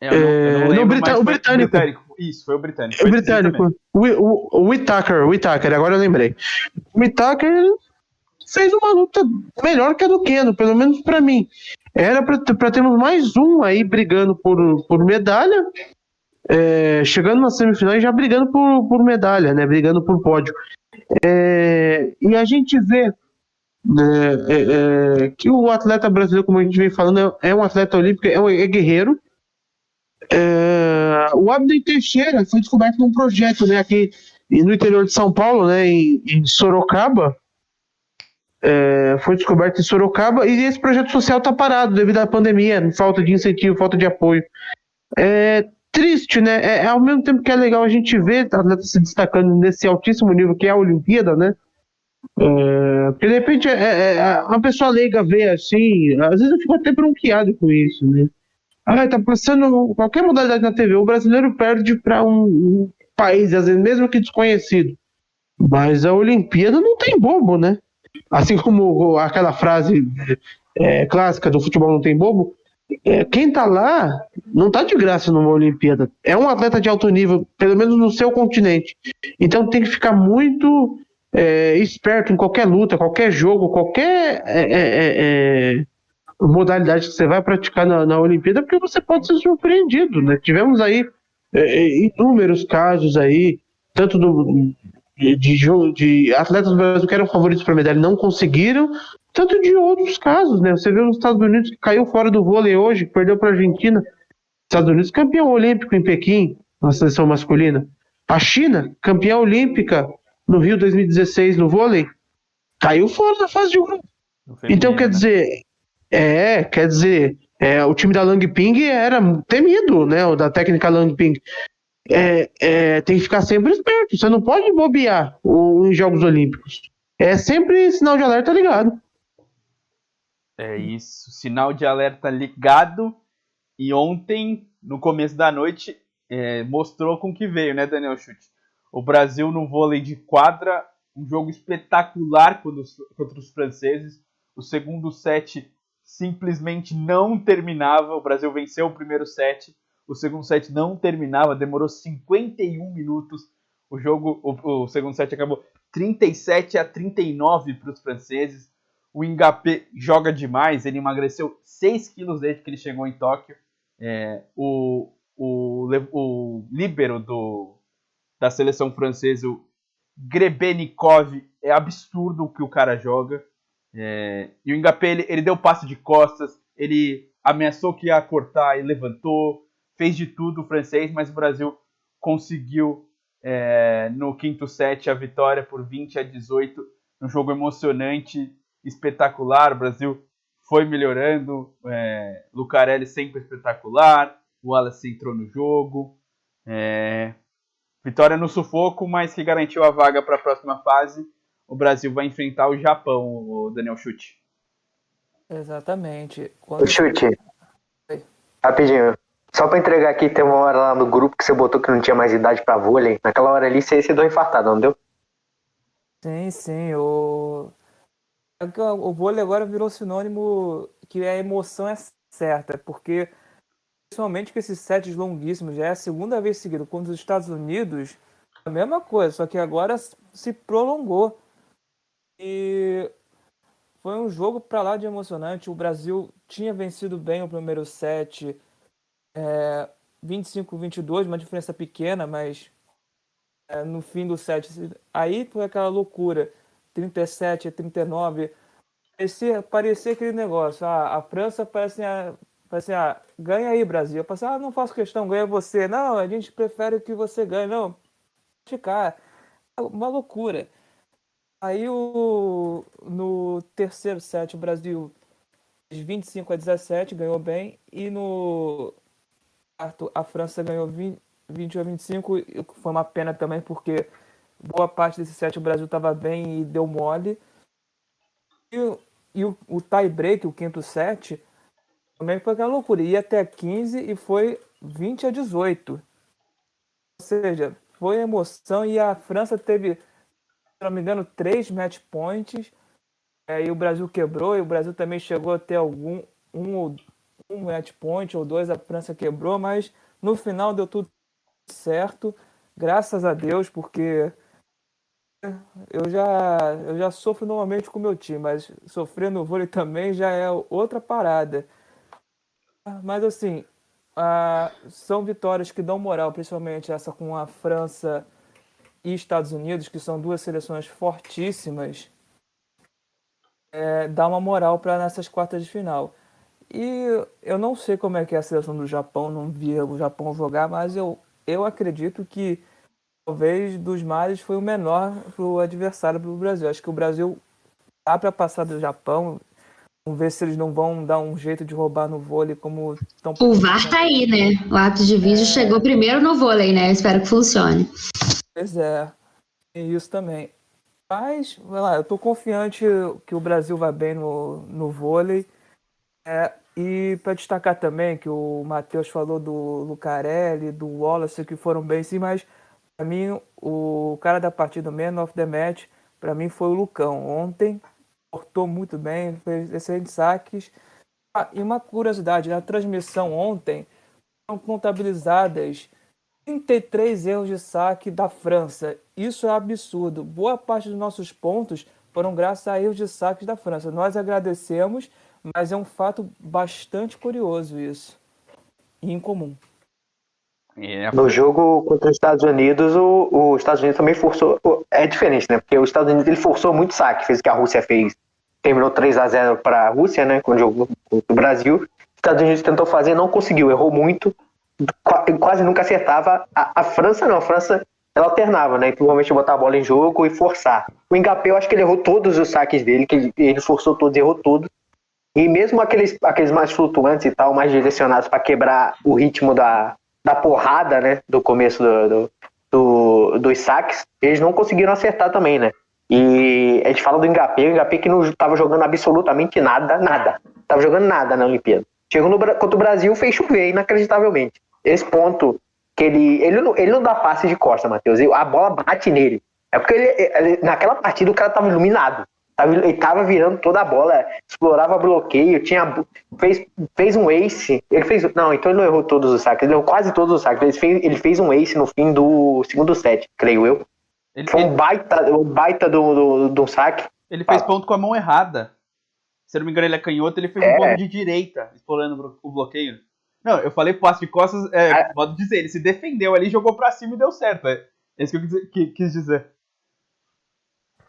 É, não, não é, no, o britânico. Isso, foi o britânico. o britânico. O, o, o Whittaker, agora eu lembrei. O Whittaker fez uma luta melhor que a do Keno, pelo menos para mim. Era para termos mais um aí brigando por, por medalha, é, chegando na semifinal e já brigando por, por medalha, né? Brigando por pódio. É, e a gente vê né, é, é que o atleta brasileiro, como a gente vem falando, é, é um atleta olímpico, é, um, é guerreiro. É, o Abner Teixeira foi descoberto num projeto, né, aqui no interior de São Paulo, né, em, em Sorocaba. É, foi descoberto em Sorocaba e esse projeto social está parado devido à pandemia, falta de incentivo, falta de apoio. É triste, né? É, é, ao mesmo tempo que é legal a gente ver atletas se destacando nesse altíssimo nível que é a Olimpíada, né? É, porque de repente é, é, é uma pessoa leiga vê assim, às vezes eu fico até bronqueado com isso, né? Ah, tá passando qualquer modalidade na TV, o brasileiro perde para um, um, país, às vezes mesmo que desconhecido. Mas a Olimpíada não tem bobo, né? Assim como aquela frase é, clássica do futebol não tem bobo, é, quem tá lá não tá de graça numa Olimpíada. É um atleta de alto nível, pelo menos no seu continente. Então tem que ficar muito é, esperto em qualquer luta, qualquer jogo, qualquer é, modalidade que você vai praticar na, na Olimpíada, porque você pode ser surpreendido, né? Tivemos aí é, é inúmeros casos aí, tanto do, de, de, de atletas do Brasil que eram favoritos para medalha não conseguiram, tanto de outros casos, né? Você viu nos Estados Unidos que caiu fora do vôlei hoje, perdeu para a Argentina. Estados Unidos campeão olímpico em Pequim, na seleção masculina. A China, campeã olímpica no Rio 2016 no vôlei, caiu fora da fase de grupo. Então, quer né? dizer, é, quer dizer, é, o time da Lang Ping era temido, né? O da técnica Lang Ping. É, é, tem que ficar sempre esperto. Você não pode bobear o, em Jogos Olímpicos. É sempre sinal de alerta ligado. É isso, sinal de alerta ligado. E ontem, no começo da noite, é, mostrou com que veio, né, Daniel Chute? O Brasil no vôlei de quadra, um jogo espetacular contra os, contra os franceses. O segundo set simplesmente não terminava. O Brasil venceu o primeiro set, o segundo set não terminava, demorou 51 minutos. O jogo, o, o segundo set acabou 37 a 39 para os franceses. O Ngapé joga demais, ele emagreceu 6 quilos desde que ele chegou em Tóquio. É, o, o, o líbero do, da seleção francesa, o Grebenikov, é absurdo o que o cara joga. É, e o Ngapé, ele, ele deu passo de costas, ele ameaçou que ia cortar e levantou, fez de tudo o francês, mas o Brasil conseguiu é, no quinto set a vitória por 20 a 18, um jogo emocionante, espetacular, o Brasil foi melhorando, é, Lucarelli sempre espetacular, o Wallace entrou no jogo, é, vitória no sufoco, mas que garantiu a vaga para a próxima fase, o Brasil vai enfrentar o Japão, o Daniel Chute. Exatamente. Quando... Chute. Oi. Rapidinho. Só para entregar aqui, tem uma hora lá no grupo que você botou que não tinha mais idade para vôlei. Naquela hora ali você, você deu infartado, não deu? Sim, sim. O... É o vôlei agora virou sinônimo que a emoção é certa, porque principalmente com esses sets longuíssimos, já é a segunda vez seguida contra os Estados Unidos, a mesma coisa, só que agora se prolongou. E foi um jogo para lá de emocionante. O Brasil tinha vencido bem o primeiro set, é, 25-22, uma diferença pequena, mas é, no fim do set. Aí foi aquela loucura: 37 a 39. Parecia, parecia aquele negócio. Ah, a França parece, ah, parece ah, ganha aí, Brasil. Eu passei, ah, não faço questão, ganha você. Não, a gente prefere que você ganhe. Não, ficar. Uma loucura. Aí o, no terceiro set o Brasil 25 a 17, ganhou bem. E no quarto, a França ganhou 20, 21 a 25. Foi uma pena também, porque boa parte desse set o Brasil estava bem e deu mole. E, e o, o tie break, o quinto set, também foi aquela loucura. Ia até 15 e foi 20 a 18. Ou seja, foi emoção e a França teve, não me engano, três match points. É, e o Brasil quebrou, e o Brasil também chegou a ter algum um, um match point ou dois, a França quebrou, mas no final deu tudo certo, graças a Deus, porque eu já, eu já sofro normalmente com meu time, mas sofrer no vôlei também já é outra parada. Mas assim, são vitórias que dão moral, principalmente essa com a França e Estados Unidos, que são duas seleções fortíssimas, é, dá uma moral para nessas quartas de final. E eu não sei como é que é a seleção do Japão, não vi o Japão jogar, mas eu, eu acredito que talvez dos males foi o menor para o adversário para o Brasil. Acho que o Brasil dá para passar do Japão. Vamos ver se eles não vão dar um jeito de roubar no vôlei como estão. O VAR tá aí, né? O ato de vídeo é... chegou primeiro no vôlei, né? Espero que funcione. Pois é. Isso também. Mas, vai lá, eu tô confiante que o Brasil vai bem no, no vôlei. É, e para destacar também que o Matheus falou do Lucarelli, do Wallace, que foram bem sim, mas para mim o cara da partida, man of the match, para mim foi o Lucão. Ontem cortou muito bem, fez excelentes saques. Ah, e uma curiosidade, na transmissão ontem foram contabilizadas 33 erros de saque da França. Isso é absurdo. Boa parte dos nossos pontos foram graças a erros de saques da França. Nós agradecemos, mas é um fato bastante curioso isso. E incomum. É. No jogo contra os Estados Unidos, o, o Estados Unidos também forçou. É diferente, né? Porque os Estados Unidos ele forçou muito saque, fez o que a Rússia fez. Terminou 3 a 0 para a Rússia, né? Quando jogou contra o Brasil. Os Estados Unidos tentou fazer, não conseguiu, errou muito. Quase nunca acertava. A, a França não, a França ela alternava, né? Provavelmente botar a bola em jogo e forçar. O Engapé, eu acho que ele errou todos os saques dele, que ele, forçou todos, errou todos. E mesmo aqueles, aqueles mais flutuantes e tal, mais direcionados para quebrar o ritmo da, da porrada, né? Do começo do, do, do, dos saques, eles não conseguiram acertar também, né? E a gente fala do Engapé, o Engapé que não estava jogando absolutamente nada, nada. Tava jogando nada na Olimpíada. Chegou no, contra o Brasil, fez chover, inacreditavelmente. Esse ponto que ele. Ele não, ele não dá passe de costa, Matheus. A bola bate nele. É porque ele, ele, naquela partida o cara tava iluminado. Tava, ele tava virando toda a bola, explorava bloqueio, tinha, fez, fez um ace. Ele fez. Não, então ele não errou todos os saques, ele errou quase todos os saques. Ele fez, ele fez um ace no fim do segundo set, creio eu. Ele, Foi um baita, um baita do, do, do saque. Ele fez ponto com a mão errada. Se eu não me engano, ele é canhoto, ele fez é. um ponto de direita, explorando o bloqueio. Não, eu falei passe de costas, é, é. pode dizer, ele se defendeu ali, jogou pra cima e deu certo. É isso que eu quis, dizer.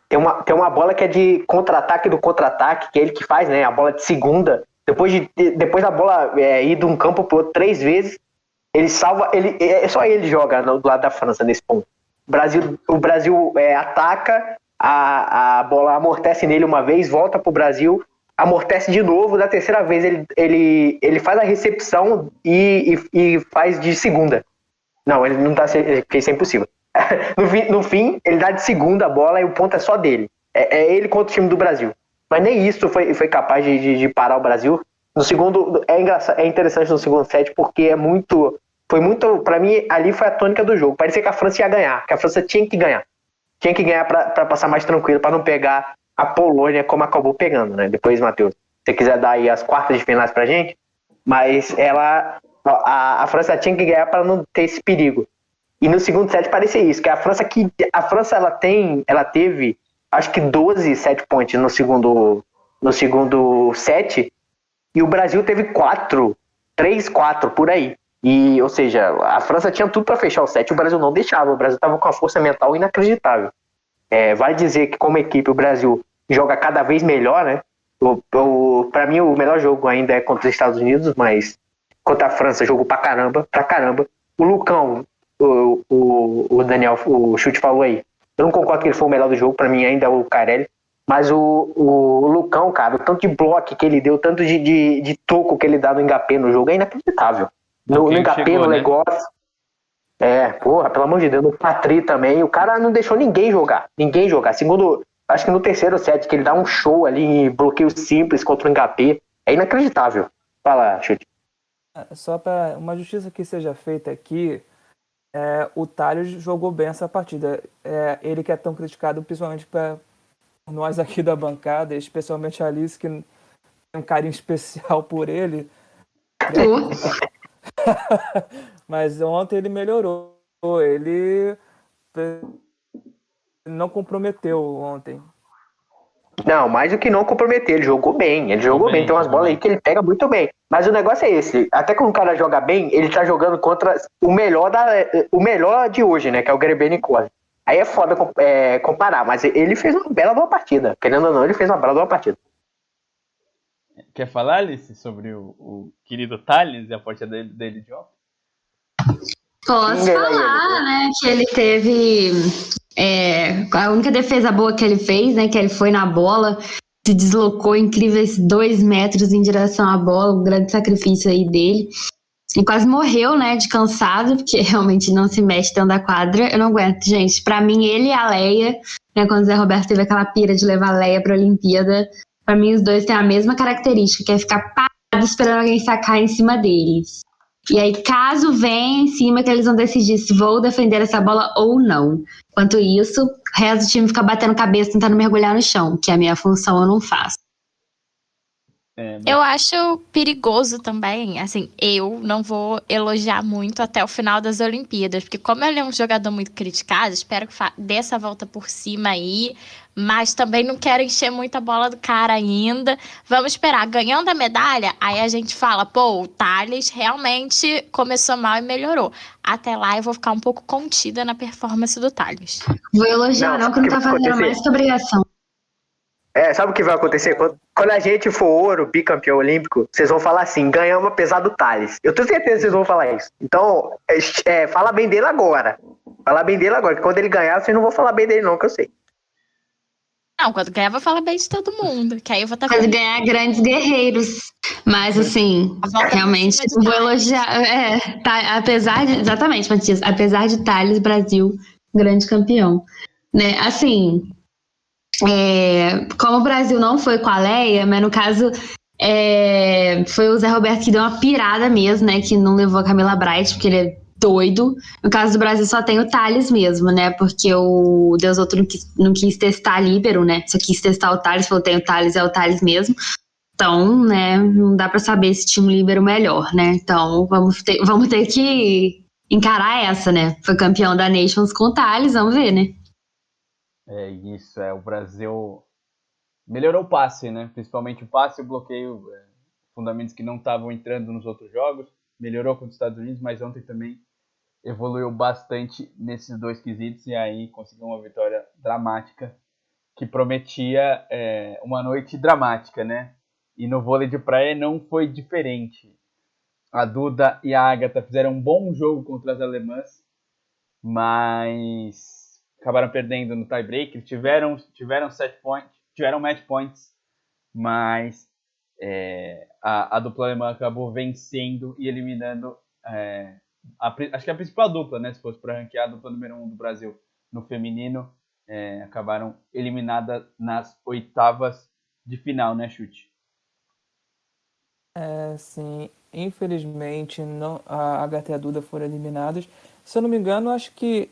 Tem uma, tem uma bola que é de contra-ataque do contra-ataque, que é ele que faz, né? A bola de segunda. Depois, de, depois da bola é, ir de um campo pro outro três vezes, ele salva. Ele, é só ele joga do lado da França nesse ponto. O Brasil, o Brasil é, ataca, a, a bola amortece nele uma vez, volta pro Brasil, amortece de novo, da terceira vez ele, ele, ele faz a recepção e, e, e faz de segunda. Não, ele não tá. Isso é impossível. no, fim, no fim, ele dá de segunda a bola e o ponto é só dele. É, é ele contra o time do Brasil. Mas nem isso foi, foi capaz de, de, de parar o Brasil. No segundo, é, engraçado, é interessante no segundo set porque é muito. Foi muito. para mim, ali foi a tônica do jogo. Parecia que a França ia ganhar, que a França tinha que ganhar. Tinha que ganhar para passar mais tranquilo, para não pegar a Polônia como acabou pegando, né? Depois, Matheus, se você quiser dar aí as quartas de finais pra gente, mas ela. A, a França tinha que ganhar para não ter esse perigo. E no segundo set parecia isso, que a França que a França ela tem, ela teve acho que 12 set points no segundo no segundo set e o Brasil teve 4, 3, 4 por aí. E, ou seja, a França tinha tudo para fechar o set, o Brasil não deixava. O Brasil estava com uma força mental inacreditável. É, vale dizer que como equipe o Brasil joga cada vez melhor, né? Para mim o melhor jogo ainda é contra os Estados Unidos, mas contra a França jogou pra caramba, pra caramba. O Lucão o, o, o Daniel, o Chute falou aí. Eu não concordo que ele foi o melhor do jogo, para mim ainda é o Carelli. Mas o, o, Lucão, cara, o tanto de bloco que ele deu, o tanto de, de, de toco que ele dá no Engapê no jogo é inacreditável. No, no Engapê, no né? negócio. É, porra, pelo amor de Deus, no Patri também. O cara não deixou ninguém jogar. Ninguém jogar. Segundo, acho que no terceiro set, que ele dá um show ali, bloqueio simples contra o Engapê. É inacreditável. Fala, chute. É, só para uma justiça que seja feita aqui, é, o Thales jogou bem essa partida. É, ele que é tão criticado, principalmente para nós aqui da bancada, especialmente a Alice, que tem um carinho especial por ele. Mas ontem ele melhorou. Ele não comprometeu ontem. Não, mais do que não comprometer, ele jogou bem, ele jogou bem, bem, tem umas bolas aí que ele pega muito bem. Mas o negócio é esse, até quando o cara joga bem, ele tá jogando contra o melhor da o melhor de hoje, né, que é o Grebeni Core. Aí é foda é, comparar, mas ele fez uma bela boa partida. Querendo ou não, ele fez uma bela boa partida. Quer falar, Alice, sobre o, o querido Thales e a partida dele, dele de ontem? Posso falar, né, que ele teve é, a única defesa boa que ele fez, né, que ele foi na bola, se deslocou incríveis dois metros em direção à bola, um grande sacrifício aí dele. E quase morreu, né, de cansado, porque realmente não se mexe dentro da quadra. Eu não aguento, gente. Para mim, ele e a Leia, né, quando o Zé Roberto teve aquela pira de levar a Leia pra Olimpíada, para mim os dois têm a mesma característica, que é ficar parado esperando alguém sacar em cima deles. E aí, caso venha em cima, que eles vão decidir se vou defender essa bola ou não. Enquanto isso, o resto do time fica batendo cabeça, tentando mergulhar no chão, que é a minha função eu não faço. É, mas... Eu acho perigoso também, assim, eu não vou elogiar muito até o final das Olimpíadas, porque como ele é um jogador muito criticado, espero que dê essa volta por cima aí, mas também não quero encher muito a bola do cara ainda. Vamos esperar. Ganhando a medalha, aí a gente fala, pô, o Thales realmente começou mal e melhorou. Até lá eu vou ficar um pouco contida na performance do Thales. Vou elogiar, não, não que não tá fazendo mais que obrigação. É, sabe o que vai acontecer? Quando, quando, a gente for ouro, bicampeão olímpico, vocês vão falar assim: ganhamos apesar do Thales. Eu tenho certeza que vocês vão falar isso. Então, é, é, fala bem dele agora. Fala bem dele agora, que quando ele ganhar, vocês não vão falar bem dele, não, que eu sei. Não, quando ganhar, vou falar bem de todo mundo. Que aí eu vou estar tá Quando ganhar grandes guerreiros. Mas assim, realmente vou elogiar. É, tá, apesar de. Exatamente, Matias. Apesar de Thales, Brasil, grande campeão. Né? Assim, é, como o Brasil não foi com a Leia, mas no caso é, foi o Zé Roberto que deu uma pirada mesmo, né? Que não levou a Camila Bright, porque ele é doido. No caso do Brasil só tem o Thales mesmo, né? Porque o Deus outro não quis, não quis testar Líbero, né? Só quis testar o Thales, falou: tem o Thales, é o Thales mesmo. Então, né, não dá para saber se tinha um líbero melhor, né? Então, vamos ter, vamos ter que encarar essa, né? Foi campeão da Nations com o Thales, vamos ver, né? É isso, é o Brasil melhorou o passe, né? Principalmente o passe e o bloqueio, é, fundamentos que não estavam entrando nos outros jogos. Melhorou contra os Estados Unidos, mas ontem também evoluiu bastante nesses dois quesitos e aí conseguiu uma vitória dramática que prometia é, uma noite dramática, né? E no vôlei de praia não foi diferente. A Duda e a Agatha fizeram um bom jogo contra as alemãs, mas acabaram perdendo no tiebreak. Tiveram, tiveram set points, tiveram match points, mas é, a, a, dupla alemã acabou vencendo e eliminando. É, a, acho que a principal dupla, né? Se fosse para ranquear a dupla número um do Brasil no feminino, é, acabaram eliminadas nas oitavas de final, né, Chute? É, sim. Infelizmente, não, a HT e a Duda foram eliminadas. Se eu não me engano, acho que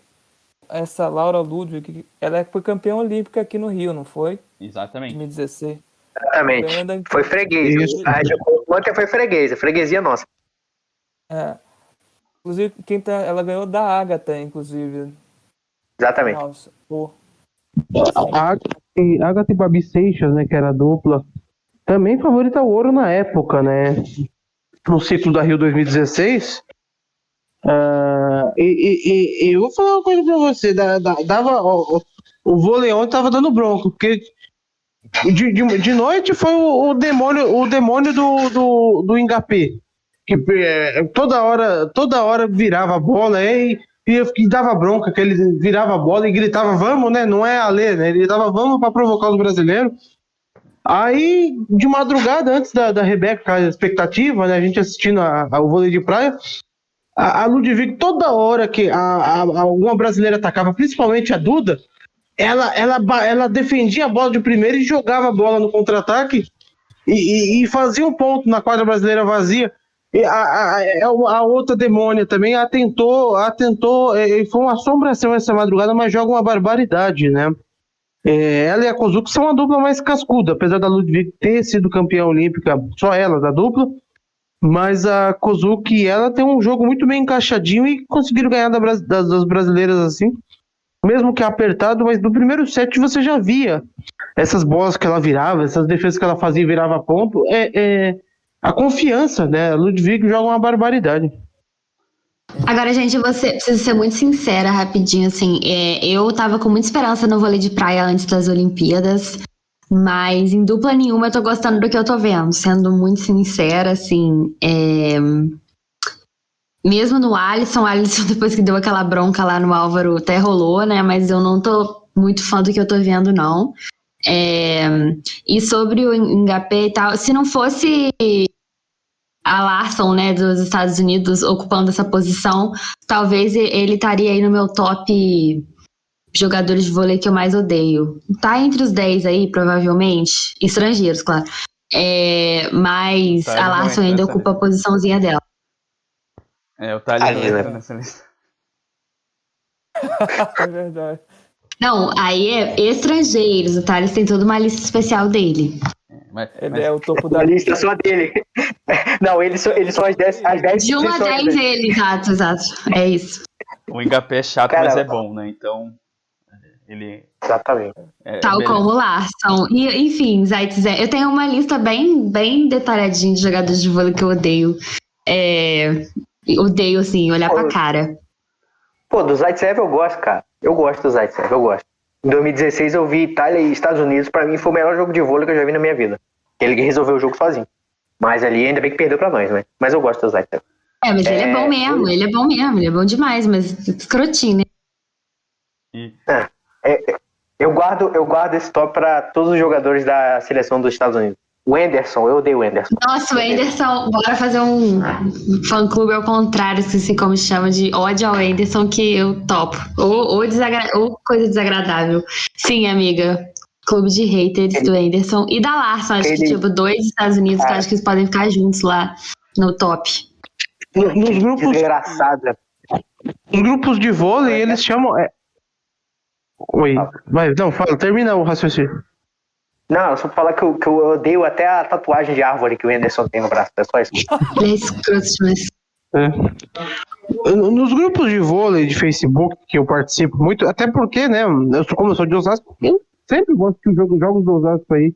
essa Laura Ludwig, ela foi campeã olímpica aqui no Rio, não foi? Exatamente. 2016. Exatamente. Foi freguês. Ontem foi freguês, freguesia nossa. É. Inclusive, quem tá, ela ganhou da Agatha, inclusive. Exatamente. Nossa, pô. A Agatha e Babi Seixas, né, que era a dupla, também favorita o ouro na época, né? No ciclo da Rio 2016. Uh, e, e, e, eu vou falar uma coisa pra você, dava, o, o vôlei ontem tava dando bronco, porque de, de, de noite foi o, o, demônio, o demônio do, do, do. Que é, toda hora, toda hora virava a bola, e e, e dava bronca, que ele virava a bola e gritava, vamos, né? Não é a ler, né? Ele dava vamos para provocar os brasileiros. Aí, de madrugada, antes da, da Rebeca, a expectativa, né? A gente assistindo a, a, o vôlei de praia, a, a Ludwig, toda hora que a, a, alguma brasileira atacava, principalmente a Duda, ela, ela, ela defendia a bola de primeira e jogava a bola no contra-ataque e, e, e, fazia um ponto na quadra brasileira vazia. E a, a, é a, outra demônia também atentou, atentou, e foi uma assombração essa madrugada, mas joga uma barbaridade, né? É, ela e a Kozuki são uma dupla mais cascuda, apesar da Ludwig ter sido campeã olímpica, só ela da dupla, mas a Kozuki ela tem um jogo muito bem encaixadinho e conseguiram ganhar da, das, das brasileiras assim, mesmo que apertado, mas no primeiro set você já via essas bolas que ela virava, essas defesas que ela fazia e virava ponto, é, é a confiança, né? A Ludwig joga uma barbaridade. Agora, gente, você precisa ser muito sincera, rapidinho, assim. É, eu tava com muita esperança no vôlei de praia antes das Olimpíadas, mas em dupla nenhuma eu tô gostando do que eu tô vendo, sendo muito sincera, assim. É... Mesmo no Alisson, Alisson, depois que deu aquela bronca lá no Álvaro, até rolou, né? Mas eu não tô muito fã do que eu tô vendo, não. É... E sobre o Ngapé e tal, se não fosse a Larson, né, dos Estados Unidos ocupando essa posição, talvez ele estaria aí no meu top jogadores de vôlei que eu mais odeio. Tá entre os 10 aí, provavelmente, estrangeiros, claro. É, mas tá, a Larson ainda ocupa lista. a posiçãozinha dela. É, o Thales não entra nessa lista. é verdade. Não, aí é estrangeiros. O Thales tem toda uma lista especial dele. Mas, ele mas... é o topo da lista só dele. Não, eles são, eles são as 10. As 10 de 1 a 10 ele, exato, exato. É isso. O Engapé é chato, Caramba. mas é bom, né? Então. Ele. Exatamente. É, Tal como Larson. E, enfim, Zaitsev, eu tenho uma lista bem, bem detalhadinha de jogadores de vôlei que eu odeio. É, odeio, assim, olhar Pô, pra cara. Pô, do Zaitsev eu gosto, cara. Eu gosto do Zaitsev, eu gosto. Em 2016 eu vi Itália e Estados Unidos, para mim foi o melhor jogo de vôlei que eu já vi na minha vida. Ele resolveu o jogo sozinho. Mas ali ainda bem que perdeu para nós, né? Mas eu gosto do Zaitsev. É, mas é... ele é bom mesmo, ele é bom mesmo, ele é bom demais, mas escrotinho, né? É, é, eu, guardo, eu guardo esse top para todos os jogadores da seleção dos Estados Unidos. O Anderson, eu odeio o Anderson. Nossa, o Anderson, bora fazer um fã clube ao contrário, se como chama, de ódio ao Anderson, que eu topo. Ou, ou, desagra ou coisa desagradável. Sim, amiga. Clube de haters ele, do Anderson e da Larson. Acho ele, que, tipo, dois Estados Unidos, que acho que eles podem ficar juntos lá no top. Nos grupos. Desgraçada. Em grupos de vôlei, eles chamam. É... Oi, vai, não, fala, termina o raciocínio. Não, só pra falar que eu, que eu odeio até a tatuagem de árvore que o Anderson tem no braço. É só isso. É. Nos grupos de vôlei de Facebook que eu participo muito, até porque, né, eu sou, como eu sou de Osasco, eu sempre gosto de jogo, jogos do Osasco aí.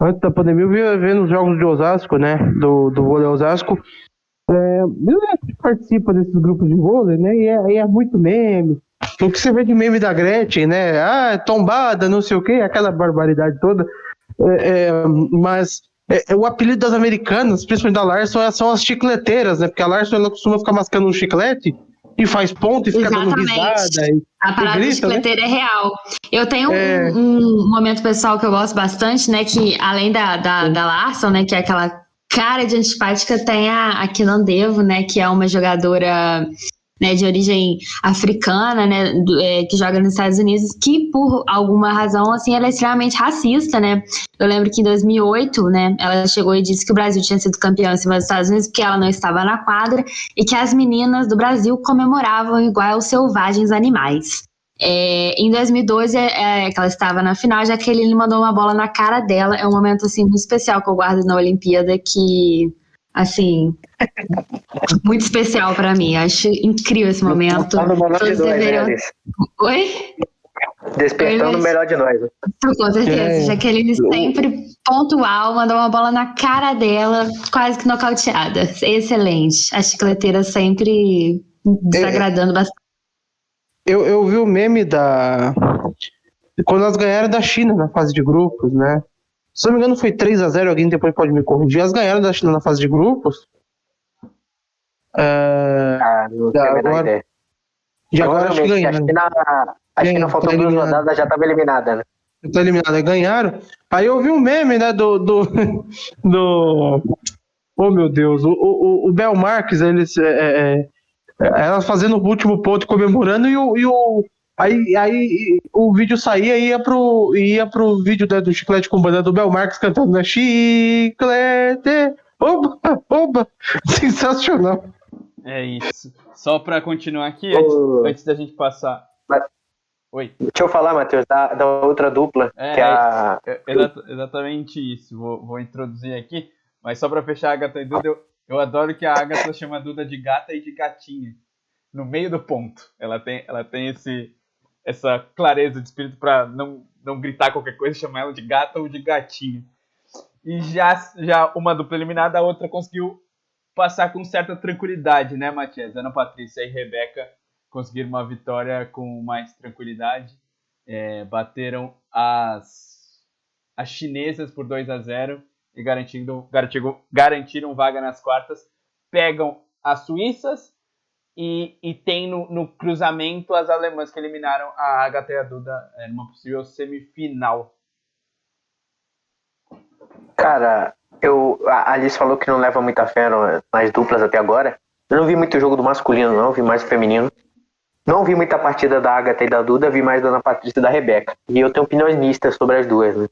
Antes da pandemia eu via vendo os jogos de Osasco, né, do, do vôlei Osasco. É, eu participo desses grupos de vôlei, né, e é, e é muito meme. O que você vê de meme da Gretchen, né, ah, tombada, não sei o que, aquela barbaridade toda. É, é, mas é, é, o apelido das americanas, principalmente da Larson, são as chicleteiras, né? Porque a Larson ela costuma ficar mascando um chiclete e faz ponto e fica Exatamente. dando risada. E, a parada grita, chicleteira né? é real. Eu tenho é... um, um, momento pessoal que eu gosto bastante, né? Que além da, da, da Larson, né? Que é aquela cara de antipática, tem a, a Kilandevo, né? Que é uma jogadora né, de origem africana, né, do, é, que joga nos Estados Unidos, que por alguma razão, assim, ela é extremamente racista, né. Eu lembro que em 2008, né, ela chegou e disse que o Brasil tinha sido campeão em cima dos Estados Unidos porque ela não estava na quadra e que as meninas do Brasil comemoravam igual selvagens animais. É, em 2012, é, é, que ela estava na final, já que ele mandou uma bola na cara dela. É um momento assim muito especial que eu guardo na Olimpíada que assim, muito especial para mim. Acho incrível esse momento. Melhor de nós, deveriam... né, Oi? Despertando o melhor de nós. Com certeza. É. Jaqueline sempre pontual, mandou uma bola na cara dela, quase que nocauteada. Excelente. A chicleteira sempre desagradando é. bastante. Eu, eu vi o meme da. Quando elas ganharam da China na fase de grupos, né? Se não me engano, foi 3 a 0 alguém depois pode me corrigir. Elas ganharam da China na fase de grupos. Uh, ah, não agora, Já agora acho que Provavelmente, a ganharam. China, a China tá faltando duas eliminada. rodadas, já estava eliminada, né? Tá eliminada. Ganharam. Aí eu vi um meme, né, do. do, do oh, meu Deus. O, o, o Bel Marques, eles. É, é, é, ela fazendo o último ponto comemorando e o. E o aí, aí o vídeo saía e ia pro, ia pro vídeo né, do Chiclete com banda do Bel Marques cantando né, Chiclete. Oba, oba. Sensacional. É isso. Só pra continuar aqui, antes, antes da gente passar. Mas- Oi. Deixa eu falar, Matheus, da, da outra dupla, É, que é a... É, exa- exatamente isso. Vou, vou introduzir aqui. Mas só pra fechar a Agatha e Duda, eu, eu adoro que a Agatha chama a Duda de gata e de gatinha. No meio do ponto. Ela tem, ela tem esse, essa clareza de espírito pra não, não gritar qualquer coisa, chamar ela de gata ou de gatinha. E já, já uma dupla eliminada, a outra conseguiu passar com certa tranquilidade, né, Matias? Ana Patrícia e Rebeca conseguiram uma vitória com mais tranquilidade. É, bateram as, as chinesas por 2 a 0 e garantindo, garantiram, garantiram vaga nas quartas. Pegam as suíças e, e tem no, no cruzamento as alemãs que eliminaram a Agatha e a Duda é, numa possível semifinal. Cara, eu, a Alice falou que não leva muita fé nas duplas até agora. Eu não vi muito jogo do masculino, não, vi mais do feminino. Não vi muita partida da Agatha e da Duda, vi mais da Ana Patrícia e da Rebeca. E eu tenho opiniões mistas sobre as duas, né?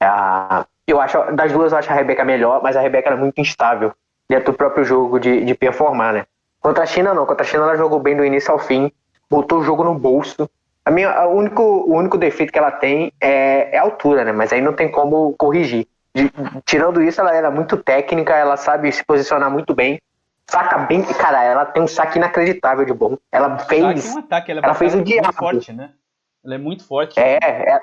A- eu acho, das duas eu acho a Rebeca melhor, mas a Rebeca era muito instável dentro do próprio jogo de, de performar, né? Contra a China, não. Contra a China, ela jogou bem do início ao fim, botou o jogo no bolso. A minha, a único, o único defeito que ela tem é, é a altura, né? Mas aí não tem como corrigir. De- tirando isso, ela era muito técnica, ela sabe se posicionar muito bem. Saca bem, cara, ela tem um saque inacreditável de bom. Ela Ataque fez. é um ataque, ela, é ela fez o muito diabo. forte, né? Ela é muito forte. É, é-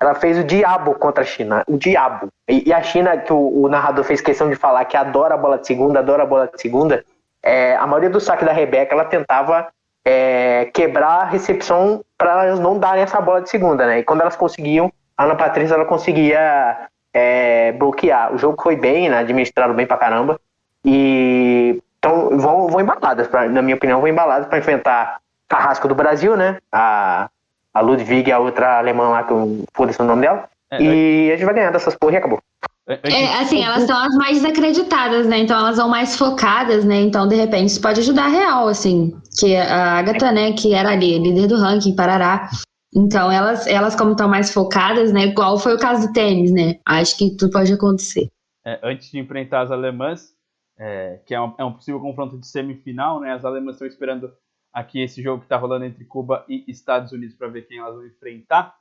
ela fez o diabo contra a China. O diabo. E, e a China, que o, o narrador fez questão de falar que adora a bola de segunda, adora a bola de segunda. É, a maioria do saque da Rebeca, ela tentava é, quebrar a recepção para elas não darem essa bola de segunda, né? E quando elas conseguiam, a Ana Patrícia ela conseguia é, bloquear. O jogo foi bem, né? Administrado bem pra caramba. E então vão, vão embaladas, pra, na minha opinião, vão embaladas para enfrentar Carrasco do Brasil, né? A, a Ludwig, a outra alemã lá, que eu foda-se o nome dela. É, E a gente vai ganhar dessas porra e acabou. Antes- É, assim, elas são as mais desacreditadas, né? Então elas vão mais focadas, né? Então, de repente, isso pode ajudar real, assim. Que a Agatha, né, que era ali, líder do ranking, Parará. Então, elas, elas como estão mais focadas, né? Igual foi o caso do tênis, né? Acho que tudo pode acontecer. é, antes de enfrentar as alemãs, é, que é um, é um possível confronto de semifinal, né? As alemãs estão esperando aqui esse jogo que está rolando entre Cuba e Estados Unidos para ver quem elas vão enfrentar.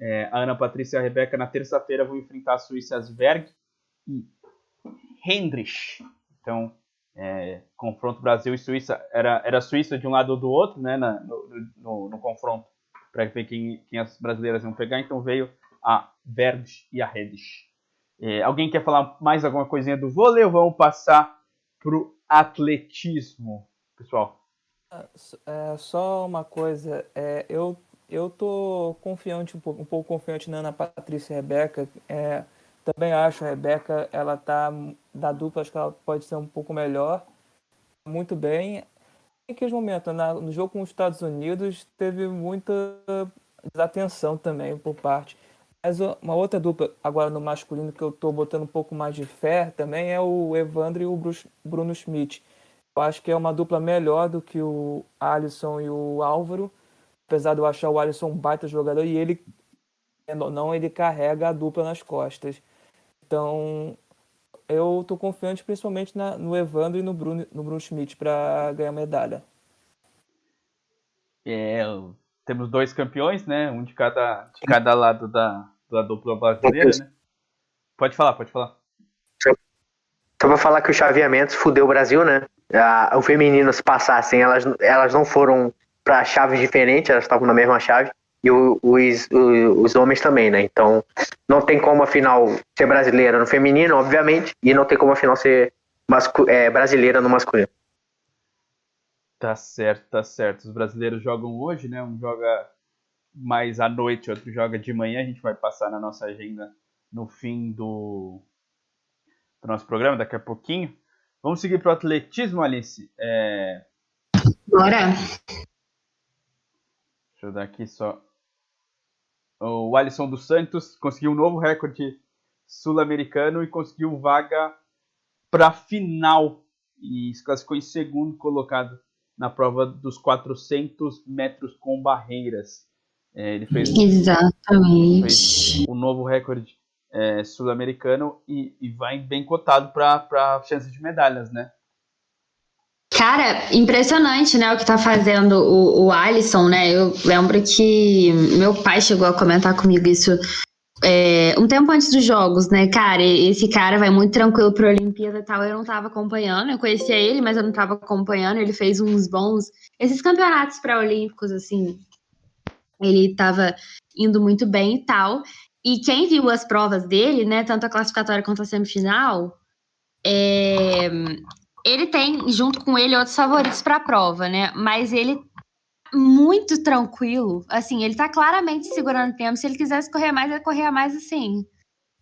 É, a Ana Patrícia e a Rebeca na terça-feira vão enfrentar a Suíça Berg e Hendrich. Então, é, confronto Brasil e Suíça. Era, era Suíça de um lado ou do outro, né? na- no, no- no confronto, para ver quem, quem as brasileiras iam pegar. Então veio a Berg e a Hendrich. É, alguém quer falar mais alguma coisinha do vôlei ou vamos passar pro atletismo, pessoal? É, só uma coisa, é, eu, eu tô confiante, um pouco, um pouco confiante na Ana Patrícia e Rebeca. É, também acho a Rebeca, ela tá da dupla, acho que ela pode ser um pouco melhor. Muito bem. Em que momento, na, no jogo com os Estados Unidos, teve muita desatenção também por parte. Mas uma outra dupla, agora no masculino, que eu tô botando um pouco mais de fé também é o Evandro e o Brus- Bruno Schmidt. Eu acho que é uma dupla melhor do que o Alisson e o Álvaro. Apesar de eu achar o Alisson um baita jogador e ele, não, ele carrega a dupla nas costas. Então, eu tô confiante principalmente na- no Evandro e no Bruno, no Bruno Schmidt para ganhar medalha. É, temos dois campeões, né? Um de cada, de cada lado da, da dupla brasileira, né? Pode falar, pode falar. Só pra falar que o chaveamento fudeu o Brasil, né? A- o feminino, se passassem, elas, elas não foram pra chaves diferentes, elas estavam na mesma chave. E o- os, o- os homens também, né? Então, não tem como a final ser brasileira no feminino, obviamente, e não tem como a final ser é, brasileira no masculino. Tá certo, tá certo. Os brasileiros jogam hoje, né? Um joga mais à noite, outro joga de manhã. A gente vai passar na nossa agenda no fim do, do nosso programa, daqui a pouquinho. Vamos seguir pro atletismo, Alice. É, Bora. Deixa eu dar aqui só. O Alisson dos Santos conseguiu um novo recorde sul-americano e conseguiu vaga para final e se classificou em segundo colocado na prova dos 400 metros com barreiras. É, ele fez, Exatamente. fez o novo recorde é, sul-americano e, e vai bem cotado para chance de medalhas, né? Cara, impressionante, né, o que tá fazendo o, o Alisson, né? Eu lembro que meu pai chegou a comentar comigo isso é, um tempo antes dos jogos, né? Cara, esse cara vai muito tranquilo pra Olimpíada e tal. Eu não tava acompanhando, eu conhecia ele, mas eu não tava acompanhando. Ele fez uns bons. Esses campeonatos pré-olímpicos, assim, ele tava indo muito bem e tal. E quem viu as provas dele, né, tanto a classificatória quanto a semifinal, é, ele tem junto com ele outros favoritos para a prova, né? Mas ele muito tranquilo, assim, ele tá claramente segurando tempo. Se ele quisesse correr mais, ele corria mais assim,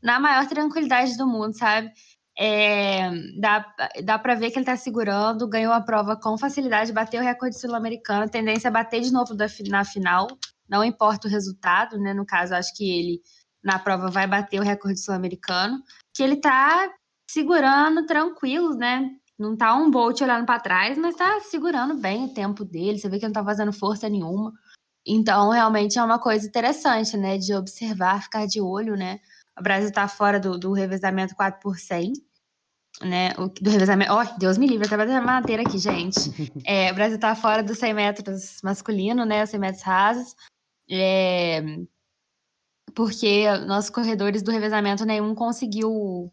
na maior tranquilidade do mundo, sabe? É, dá, dá para ver que ele tá segurando, ganhou a prova com facilidade, bateu o recorde sul-americano, a tendência é bater de novo da, na final, não importa o resultado, né? No caso, acho que ele na prova vai bater o recorde sul-americano, que ele tá segurando tranquilo, né? Não tá um Bolt olhando para trás, mas tá segurando bem o tempo dele. Você vê que não tá fazendo força nenhuma. Então, realmente é uma coisa interessante, né? De observar, ficar de olho, né? O Brasil tá fora do, do revezamento 4 por 100, né? O, do revezamento... Ó, oh, Deus me livre, até batendo a madeira aqui, gente. É, o Brasil tá fora dos 100 metros masculino, né? Os 100 metros rasos. É, porque nossos corredores do revezamento nenhum conseguiu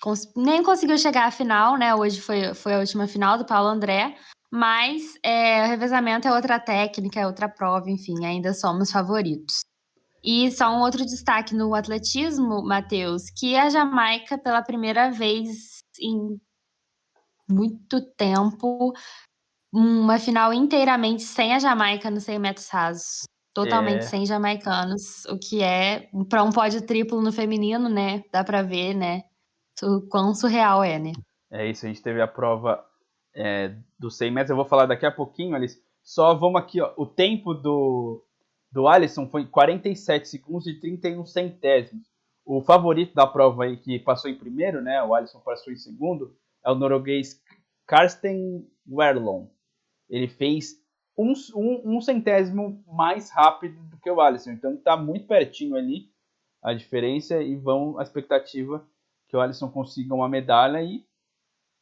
cons nem conseguiu chegar à final, né? Hoje foi, foi a última final do Paulo André, mas é, o revezamento é outra técnica, é outra prova, enfim, ainda somos favoritos. E só um outro destaque no atletismo, Matheus, que a Jamaica, pela primeira vez em muito tempo, uma final inteiramente sem a Jamaica nos 100 metros rasos. Totalmente é. sem jamaicanos, o que é para um pódio triplo no feminino, né? Dá para ver, né? O quão surreal é, né? É isso, a gente teve a prova é, dos 100 metros, eu vou falar daqui a pouquinho, Alice. Só vamos aqui, ó. O tempo do, do Alisson foi 47 segundos e 31 centésimos. O favorito da prova aí, que passou em primeiro, né? O Alisson passou em segundo, é o norueguês Karsten Werlon. Ele fez um, um, um, centésimo mais rápido do que o Alisson. Então está muito pertinho ali a diferença e vão a expectativa que o Alisson consiga uma medalha e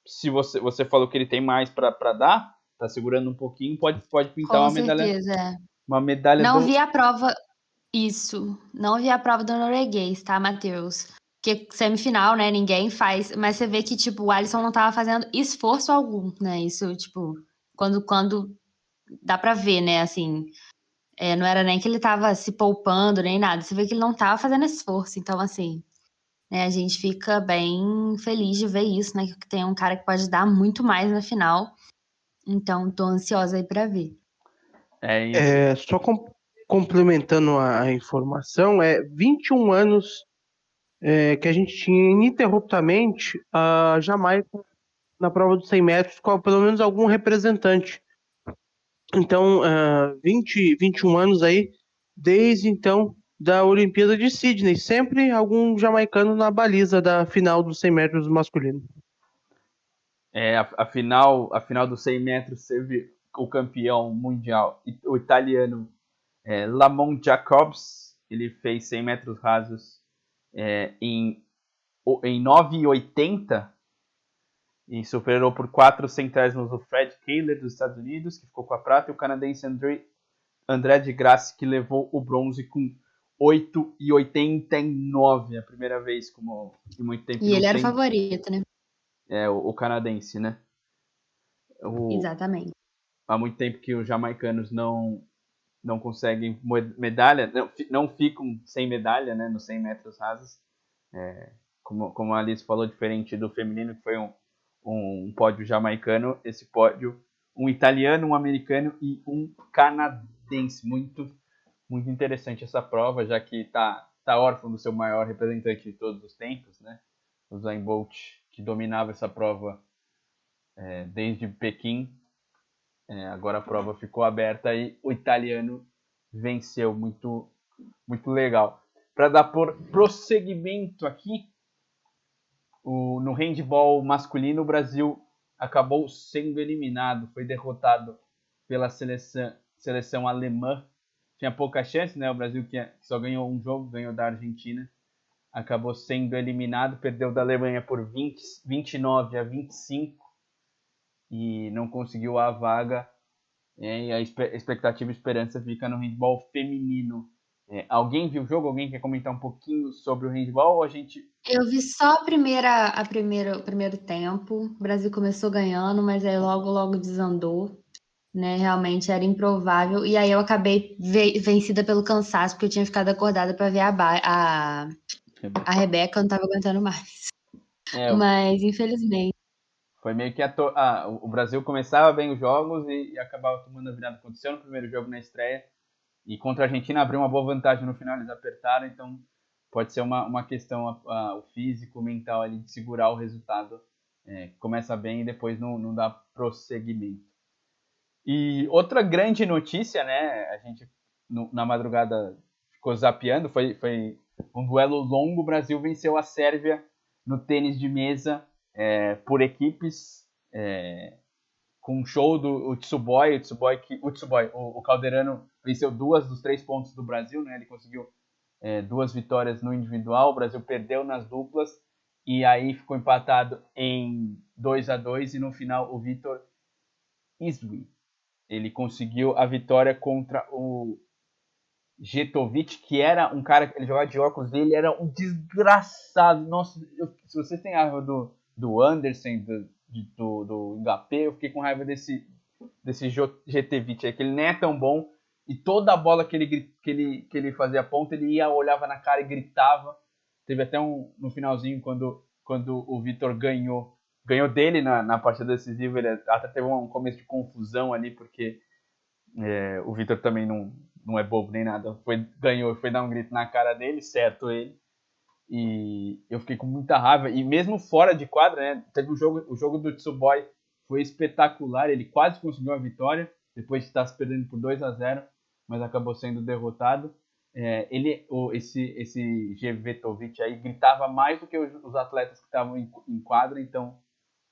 se você, você falou que ele tem mais para dar, tá segurando um pouquinho, pode, pode pintar Com uma certeza, medalha. É. Uma medalha Não do... vi a prova. Isso. Não vi a prova do norueguês, tá, Matheus? Porque semifinal, né? Ninguém faz. Mas você vê que, tipo, o Alisson não tava fazendo esforço algum, né? Isso, tipo, quando, quando dá pra ver, né? Assim, é, não era nem que ele tava se poupando, nem nada. Você vê que ele não tava fazendo esforço. Então, assim, né, a gente fica bem feliz de ver isso, né? Que tem um cara que pode dar muito mais na final. Então, tô ansiosa aí pra ver. É isso. É, só com, complementando a, a, informação, é 21 anos é, que a gente tinha ininterruptamente a Jamaica na prova dos 100 metros com pelo menos algum representante. Então, uh, 20, 21 anos aí, desde então da Olimpíada de Sydney, sempre algum jamaicano na baliza da final dos 100 metros masculino. É, a, a final, a final dos 100 metros teve o campeão mundial, o italiano é, Lamont Jacobs, ele fez 100 metros rasos é, em, em 9,80 e superou por 4 centésimos o Fred Kahler dos Estados Unidos, que ficou com a prata, e o canadense André, André de Grasse, que levou o bronze com 8,89, a primeira vez como em muito tempo. E ele era o favorito, né? É, o, o canadense, né? O, Exatamente. Há muito tempo que os jamaicanos não não conseguem medalha, não, não ficam sem medalha, né, nos 100 metros rasos. É, como, como a Alice falou, diferente do feminino, que foi um, um pódio jamaicano, esse pódio, um italiano, um americano e um canadense. Muito, muito interessante essa prova, já que está tá órfão do seu maior representante de todos os tempos, né? O Zayn Bolt, que dominava essa prova é, desde Pequim. É, agora a prova ficou aberta e o italiano venceu. Muito, muito legal. Para dar por prosseguimento aqui, o, no handball masculino, o Brasil acabou sendo eliminado, foi derrotado pela seleção, seleção alemã. Tinha pouca chance, né? O Brasil que só ganhou um jogo, ganhou da Argentina. Acabou sendo eliminado, perdeu da Alemanha por 20, 29 a 25 e não conseguiu a vaga. É, e a expectativa e esperança fica no handball feminino. É, alguém viu o jogo? Alguém quer comentar um pouquinho sobre o handball ou a gente. Eu vi só a primeira, a primeira, o primeiro tempo. O Brasil começou ganhando, mas aí logo, logo desandou. Né? Realmente era improvável. E aí eu acabei vencida pelo cansaço, porque eu tinha ficado acordada para ver a, a, a Rebeca, eu não estava aguentando mais. É, mas infelizmente. Foi meio que a to... ah, o Brasil começava bem os jogos e, e acabava tomando a virada. Aconteceu no primeiro jogo na estreia e contra a Argentina abriu uma boa vantagem no final, eles apertaram, então pode ser uma, uma questão a, o físico, o mental ali de segurar o resultado. É, começa bem e depois não, não dá prosseguimento. E outra grande notícia, né? A gente no, na madrugada ficou zapeando, foi, foi um duelo longo. O Brasil venceu a Sérvia no tênis de mesa é, por equipes. É, com um show do Tsuboy, o Tsuboy, que, o, Tsuboy o, o Calderano venceu duas dos três pontos do Brasil, né? Ele conseguiu é, duas vitórias no individual, o Brasil perdeu nas duplas e aí ficou empatado em 2 a 2 e no final o Vitor Iswi ele conseguiu a vitória contra o Jetovic, que era um cara que ele jogava de óculos dele, era um desgraçado. Nossa, eu, se você tem raiva do, do Anderson, do, do, do HP, eu fiquei com raiva desse, desse GT20 aí, que ele nem é tão bom. E toda a bola que ele, que ele, que ele fazia ponta, ele ia, olhava na cara e gritava. Teve até um no finalzinho, quando, quando o Vitor ganhou, ganhou dele na, na partida decisiva, ele até teve um começo de confusão ali, porque é, o Vitor também não, não é bobo nem nada. Foi, ganhou, foi dar um grito na cara dele, certo ele. E eu fiquei com muita raiva. E mesmo fora de quadra, né? Teve o jogo, o jogo do Tsuboy foi espetacular. Ele quase conseguiu a vitória, depois de estar se perdendo por 2 a 0 mas acabou sendo derrotado. É, ele, o, esse, esse Gevetovic aí gritava mais do que os, os atletas que estavam em, em, quadra, então,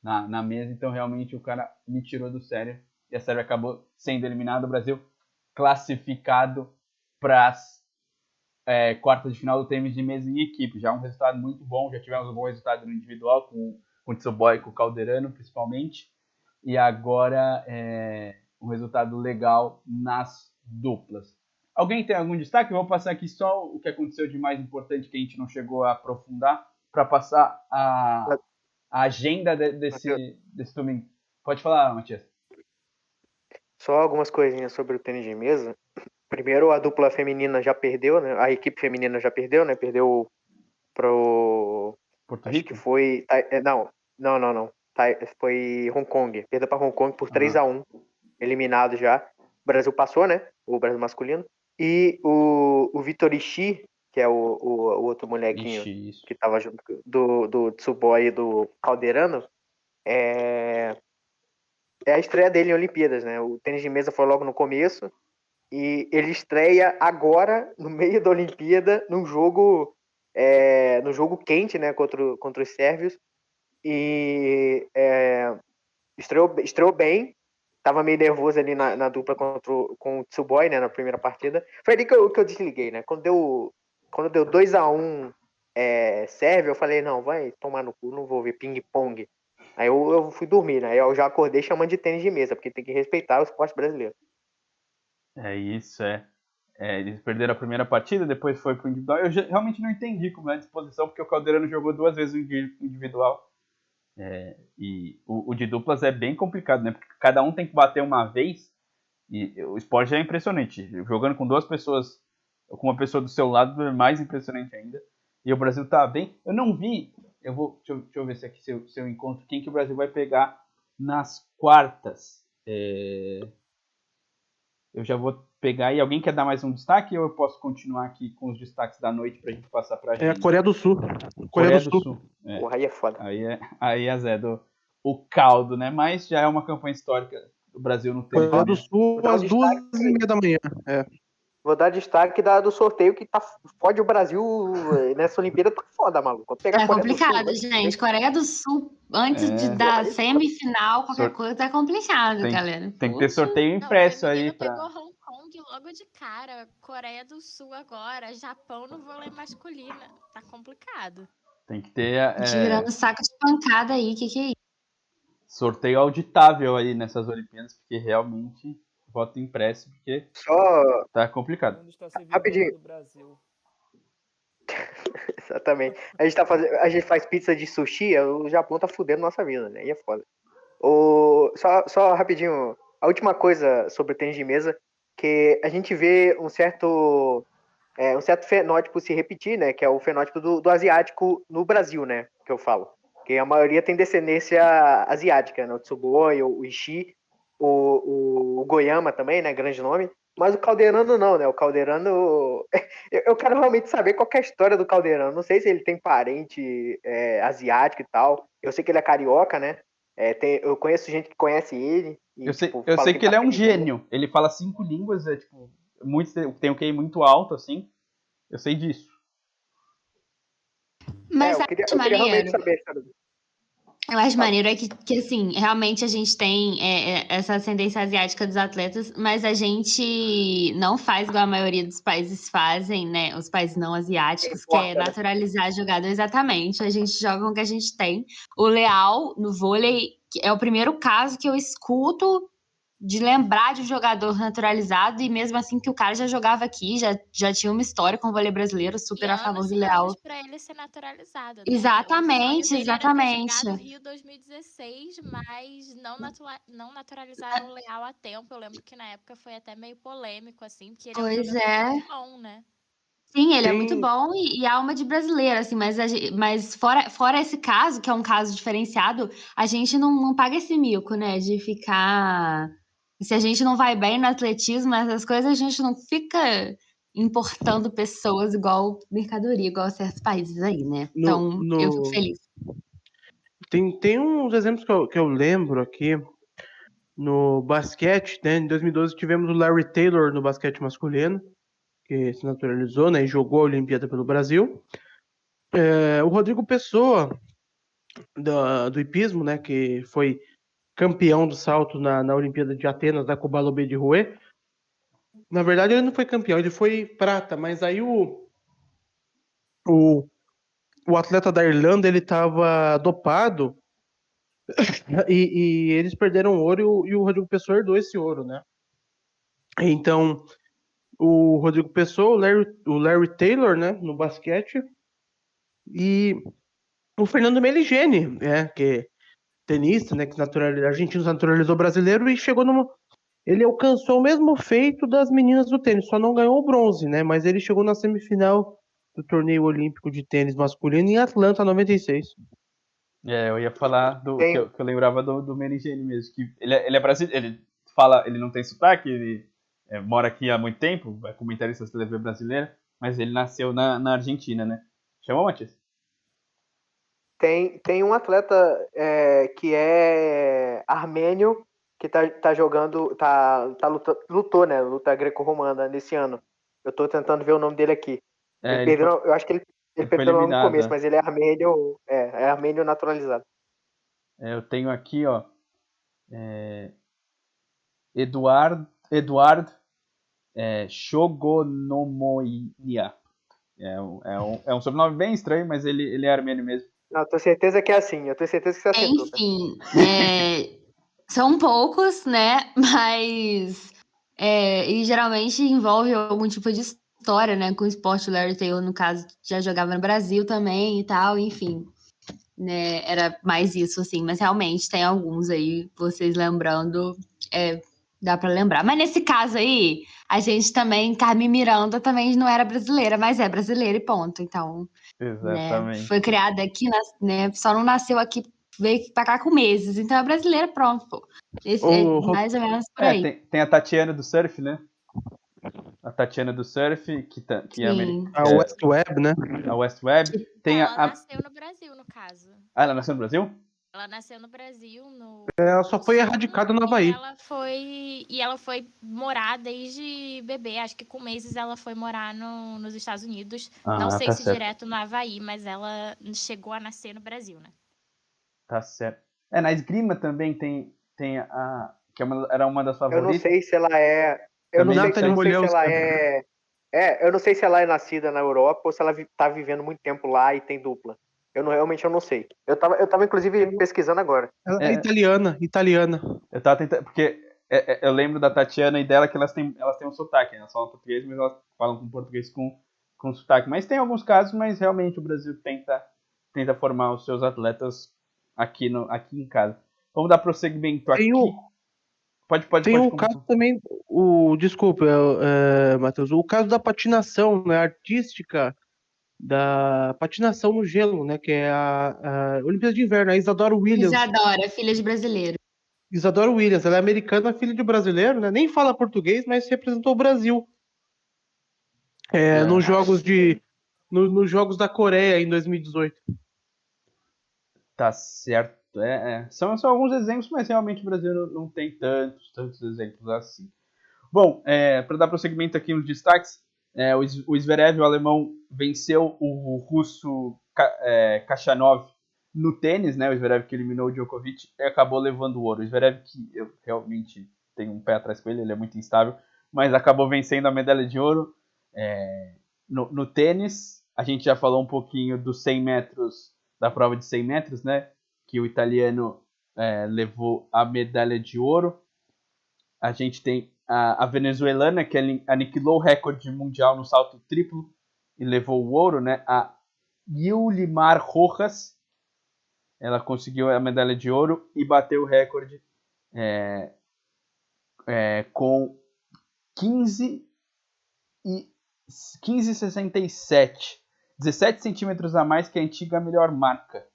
na, na mesa. Então, realmente, o cara me tirou do sério. E a Sérvia acabou sendo eliminada. O Brasil classificado para as é, quarta de final do tênis de mesa em equipe. Já um resultado muito bom, já tivemos um bom resultado no individual, com, com o Tsuboy e com o Calderano, principalmente. E agora é, um resultado legal nas duplas. Alguém tem algum destaque? Eu vou passar aqui só o que aconteceu de mais importante que a gente não chegou a aprofundar, para passar a, a agenda de, desse, desse domingo. Pode falar, Matias. Só algumas coisinhas sobre o tênis de mesa. Primeiro, a dupla feminina já perdeu, né? A equipe feminina já perdeu, né? Perdeu pro. Porto Rico? Acho que foi. É, não, não, não, não. Foi Hong Kong. Perdeu para Hong Kong por 3 x 1 Eliminado já. O Brasil passou, né? O Brasil masculino. E o, o Vitor Ishii, que é o, o, o outro molequinho Ixi, que tava junto do, do Tsuboy e do Calderano, é, é a estreia dele em Olimpíadas, né? O tênis de mesa foi logo no começo. E ele estreia agora, no meio da Olimpíada, num jogo, é, no jogo quente, né, contra, contra os sérvios. E é, estreou, estreou bem, tava meio nervoso ali na, na dupla contra o, com o Tsuboy, né, na primeira partida. Foi ali que eu, que eu desliguei, né, quando deu, quando deu 2 a 1 um, é, eu falei, não, vai tomar no cu, não vou ver ping-pong. Aí eu, eu fui dormir, né, eu já acordei chamando de tênis de mesa, porque tem que respeitar o esporte brasileiro. É isso, é. é eles perderam a primeira partida, depois foi pro individual. Eu realmente não entendi como é a disposição, porque o Caldeirano jogou duas vezes o individual. É, e o, o, de duplas é bem complicado, né? Porque cada um tem que bater uma vez. E o esporte é impressionante. Jogando com duas pessoas, com uma pessoa do seu lado, é mais impressionante ainda. E o Brasil tá bem. Eu não vi. Eu vou. Deixa eu, deixa eu ver se aqui se eu, se eu encontro quem que o Brasil vai pegar nas quartas. É, eu já vou pegar aí. Alguém quer dar mais um destaque ou eu posso continuar aqui com os destaques da noite pra gente passar pra gente? É a Coreia do Sul. Coreia, Coreia do, do, Sul. Sul. É. Porra, aí é foda. Aí é, aí é Zé, do, o caldo, né? Mas já é uma campanha histórica do Brasil no tempo. Coreia do Sul às duas e meia da manhã. É. Vou dar destaque da, do sorteio que tá, fode o Brasil eh, nessa Olimpíada, tá foda, maluco. Pegar É Sul, complicado, vai- gente. Coreia do Sul, antes É. de dar semifinal, qualquer Sor- coisa, é complicado, Tem- galera. Tem que ter sorteio Não, impresso o aí pra. pegou Hong Kong logo de cara, Coreia do Sul agora, Japão no vôlei masculino. Tá complicado. Tem que ter é, Girando saco de pancada aí, que que é isso? sorteio auditável aí nessas Olimpíadas, porque realmente voto impresso, porque Só, tá complicado. Rapidinho. Exatamente. A gente, tá fazendo, a gente faz pizza de sushi, o Japão tá fudendo nossa vida, né? E é foda. O, só, só rapidinho, a última coisa sobre o tênis de mesa, que a gente vê um certo, é, um certo fenótipo se repetir, né? Que é o fenótipo do, do asiático no Brasil, né? Que eu falo. Que a maioria tem descendência asiática, né? O Tsugoi, o Ishii, o, o, o Goiama também, né? Grande nome. Mas o Caldeirano não, né? O Caldeirano. Eu, eu quero realmente saber qual que é a história do Caldeirano. Não sei se ele tem parente é, asiático e tal. Eu sei que ele é carioca, né? É, tem- eu conheço gente que conhece ele. e, Eu sei, tipo, eu sei que ele é tá um feliz, né? gênio. Ele fala cinco línguas, é tipo, muito, tem um QI muito alto, assim. Eu sei disso. Mas é, eu queria, que eu queria realmente saber a história dele. Eu acho maneiro é que, que, assim, realmente a gente tem é, é, essa ascendência asiática dos atletas, mas a gente não faz igual a maioria dos países fazem, né? Os países não asiáticos, que é né? naturalizar jogador. Exatamente. A gente joga com o que a gente tem. O Leal, no vôlei, é o primeiro caso que eu escuto de lembrar de um jogador naturalizado, e mesmo assim que o cara já jogava aqui, já, já tinha uma história com o vôlei brasileiro, super E a favor do e Leal. pra ele ser naturalizado. né? Exatamente, exatamente. Era Rio 2016, mas não, natura- não naturalizaram o Leal a tempo. Eu lembro que na época foi até meio polêmico, assim, porque ele Pois é um jogador é. muito bom, né? Sim, ele é Tem- muito bom e, e alma de brasileiro, assim, mas, mas fora, fora esse caso, que é um caso diferenciado, a gente não, não paga esse mico, né? De ficar. Se a gente não vai bem no atletismo, essas coisas, a gente não fica importando pessoas igual mercadoria, igual certos países aí, né? No- Então, no- eu fico feliz. Tem, tem uns exemplos que eu, que eu lembro aqui. No basquete, né? Em 2012 tivemos o Larry Taylor no basquete masculino, que se naturalizou, né? E jogou a Olimpíada pelo Brasil. É, o Rodrigo Pessoa, da- do hipismo, né? Que foi campeão do salto na, na Olimpíada de Atenas, da Kobalobé de Rouet. Na verdade, ele não foi campeão, ele foi prata, mas aí o, o, o atleta da Irlanda ele estava dopado e, e eles perderam ouro e o, Rodrigo Pessoa herdou esse ouro, né? Então, o Rodrigo Pessoa, o Larry, o Larry Taylor, né, no basquete, e o Fernando Meligeni, né, que tenista, né, que naturalizou, argentino naturalizou brasileiro e chegou numa ele alcançou o mesmo feito das meninas do tênis, só não ganhou o bronze, né? Mas ele chegou na semifinal do torneio olímpico de tênis masculino em Atlanta 96. É, eu ia falar do que, eu, que eu lembrava do, do Merigene mesmo, que ele é, ele é brasileiro, ele fala, ele não tem sotaque, ele é, mora aqui há muito tempo, é comentarista da TV brasileira, mas ele nasceu na, na Argentina, né? Chamou, Matias? Tem, tem um atleta é, que é armênio que tá, tá jogando, tá, tá luta, lutou, né? Luta greco-romana nesse ano. Eu tô tentando ver o nome dele aqui. É, Ele ele perdeu- eu acho que ele, ele ele foi perdeu no começo, é. mas ele é armênio, é, é armênio naturalizado. É, eu tenho aqui, ó. É, Eduard, Eduard é, Shogonomoinia. É, um- é, um, é um sobrenome bem estranho, mas ele, ele é armênio mesmo. Não, eu tenho certeza que é assim. Eu tenho certeza que você acertou. tá? Enfim, é, são poucos, né? Mas. é, e geralmente envolve algum tipo de história, né? Com o esporte. O Larry Taylor, no caso, já jogava no Brasil também e tal, enfim. Né, era mais isso, assim. Mas realmente tem alguns aí, vocês lembrando, é, dá pra lembrar. Mas nesse caso aí, a gente também, Carmen Miranda também não era brasileira, mas é brasileira e ponto. Então, né? Exatamente. Foi criada aqui, né? Só não nasceu aqui, veio pra cá com meses. Então é brasileira, pronto, pô. Esse é Ô, Ro- mais ou menos por É, aí. tem, tem a Tatiana do surf, né? A Tatiana do surf, que, tá, que é, ameri- Sim. A É. West Web, né? a West Web. Tem ela a, a- nasceu no Brasil, no caso. Ah, ela nasceu no Brasil? Ela nasceu no Brasil, no. Ela só foi erradicada no Havaí. E ela foi, e ela foi morar desde bebê. Acho que com meses ela foi morar no, nos Estados Unidos. Ah, Não sei tá se certo. direto no Havaí, mas ela chegou a nascer no Brasil, né? Tá certo. É, na esgrima também tem, tem a. Que é uma- era uma das Eu não favoritas. sei se ela é. Eu não Também sei, eu não sei se ela é. É, eu não sei se ela é nascida na Europa ou se ela vi- tá vivendo muito tempo lá e tem dupla. Eu não, realmente eu não sei. Eu tava, eu tava inclusive pesquisando agora. Ela É. é italiana, italiana. Eu tava tentando. Porque é, é, eu lembro da Tatiana e dela que elas têm, elas têm um sotaque, né? Elas falam português, mas elas falam com português com, com sotaque. Mas tem alguns casos, mas realmente o Brasil tenta, tenta formar os seus atletas aqui, no, aqui em casa. Vamos dar prosseguimento aqui. Tem o- Pode, pode, Tem pode. o começar. caso também, o desculpa, é, é, Matheus, o caso da patinação, né, artística, da patinação no gelo, né, que é a, a Olimpíada de Inverno, a Isadora Williams. Isadora, filha de brasileiro. Isadora Williams, ela é americana, filha de brasileiro, né? Nem fala português, mas representou o Brasil. É, É. nos jogos de no- nos jogos da Coreia em 2018. Tá certo. É, é. São, são alguns exemplos, mas realmente o Brasil não, não tem tantos, tantos exemplos assim. Bom, para dar prosseguimento aqui nos destaques, é, o, o Zverev, o alemão, venceu o russo Ka- é, Kachanov no tênis, né? O Zverev que eliminou o Djokovic e acabou levando o ouro. O Zverev que eu realmente tenho um pé atrás com ele, ele é muito instável, mas acabou vencendo a medalha de ouro é, no, no tênis. A gente já falou um pouquinho dos 100 metros, da prova de 100 metros, né? Que o italiano é, levou a medalha de ouro. A gente tem a, a venezuelana, que ani- aniquilou o recorde mundial no salto triplo e levou o ouro, né? A Yulimar Rojas. Ela conseguiu a medalha de ouro e bateu o recorde é, é, com 15 e 15,67. 17 centímetros a mais que a antiga melhor marca.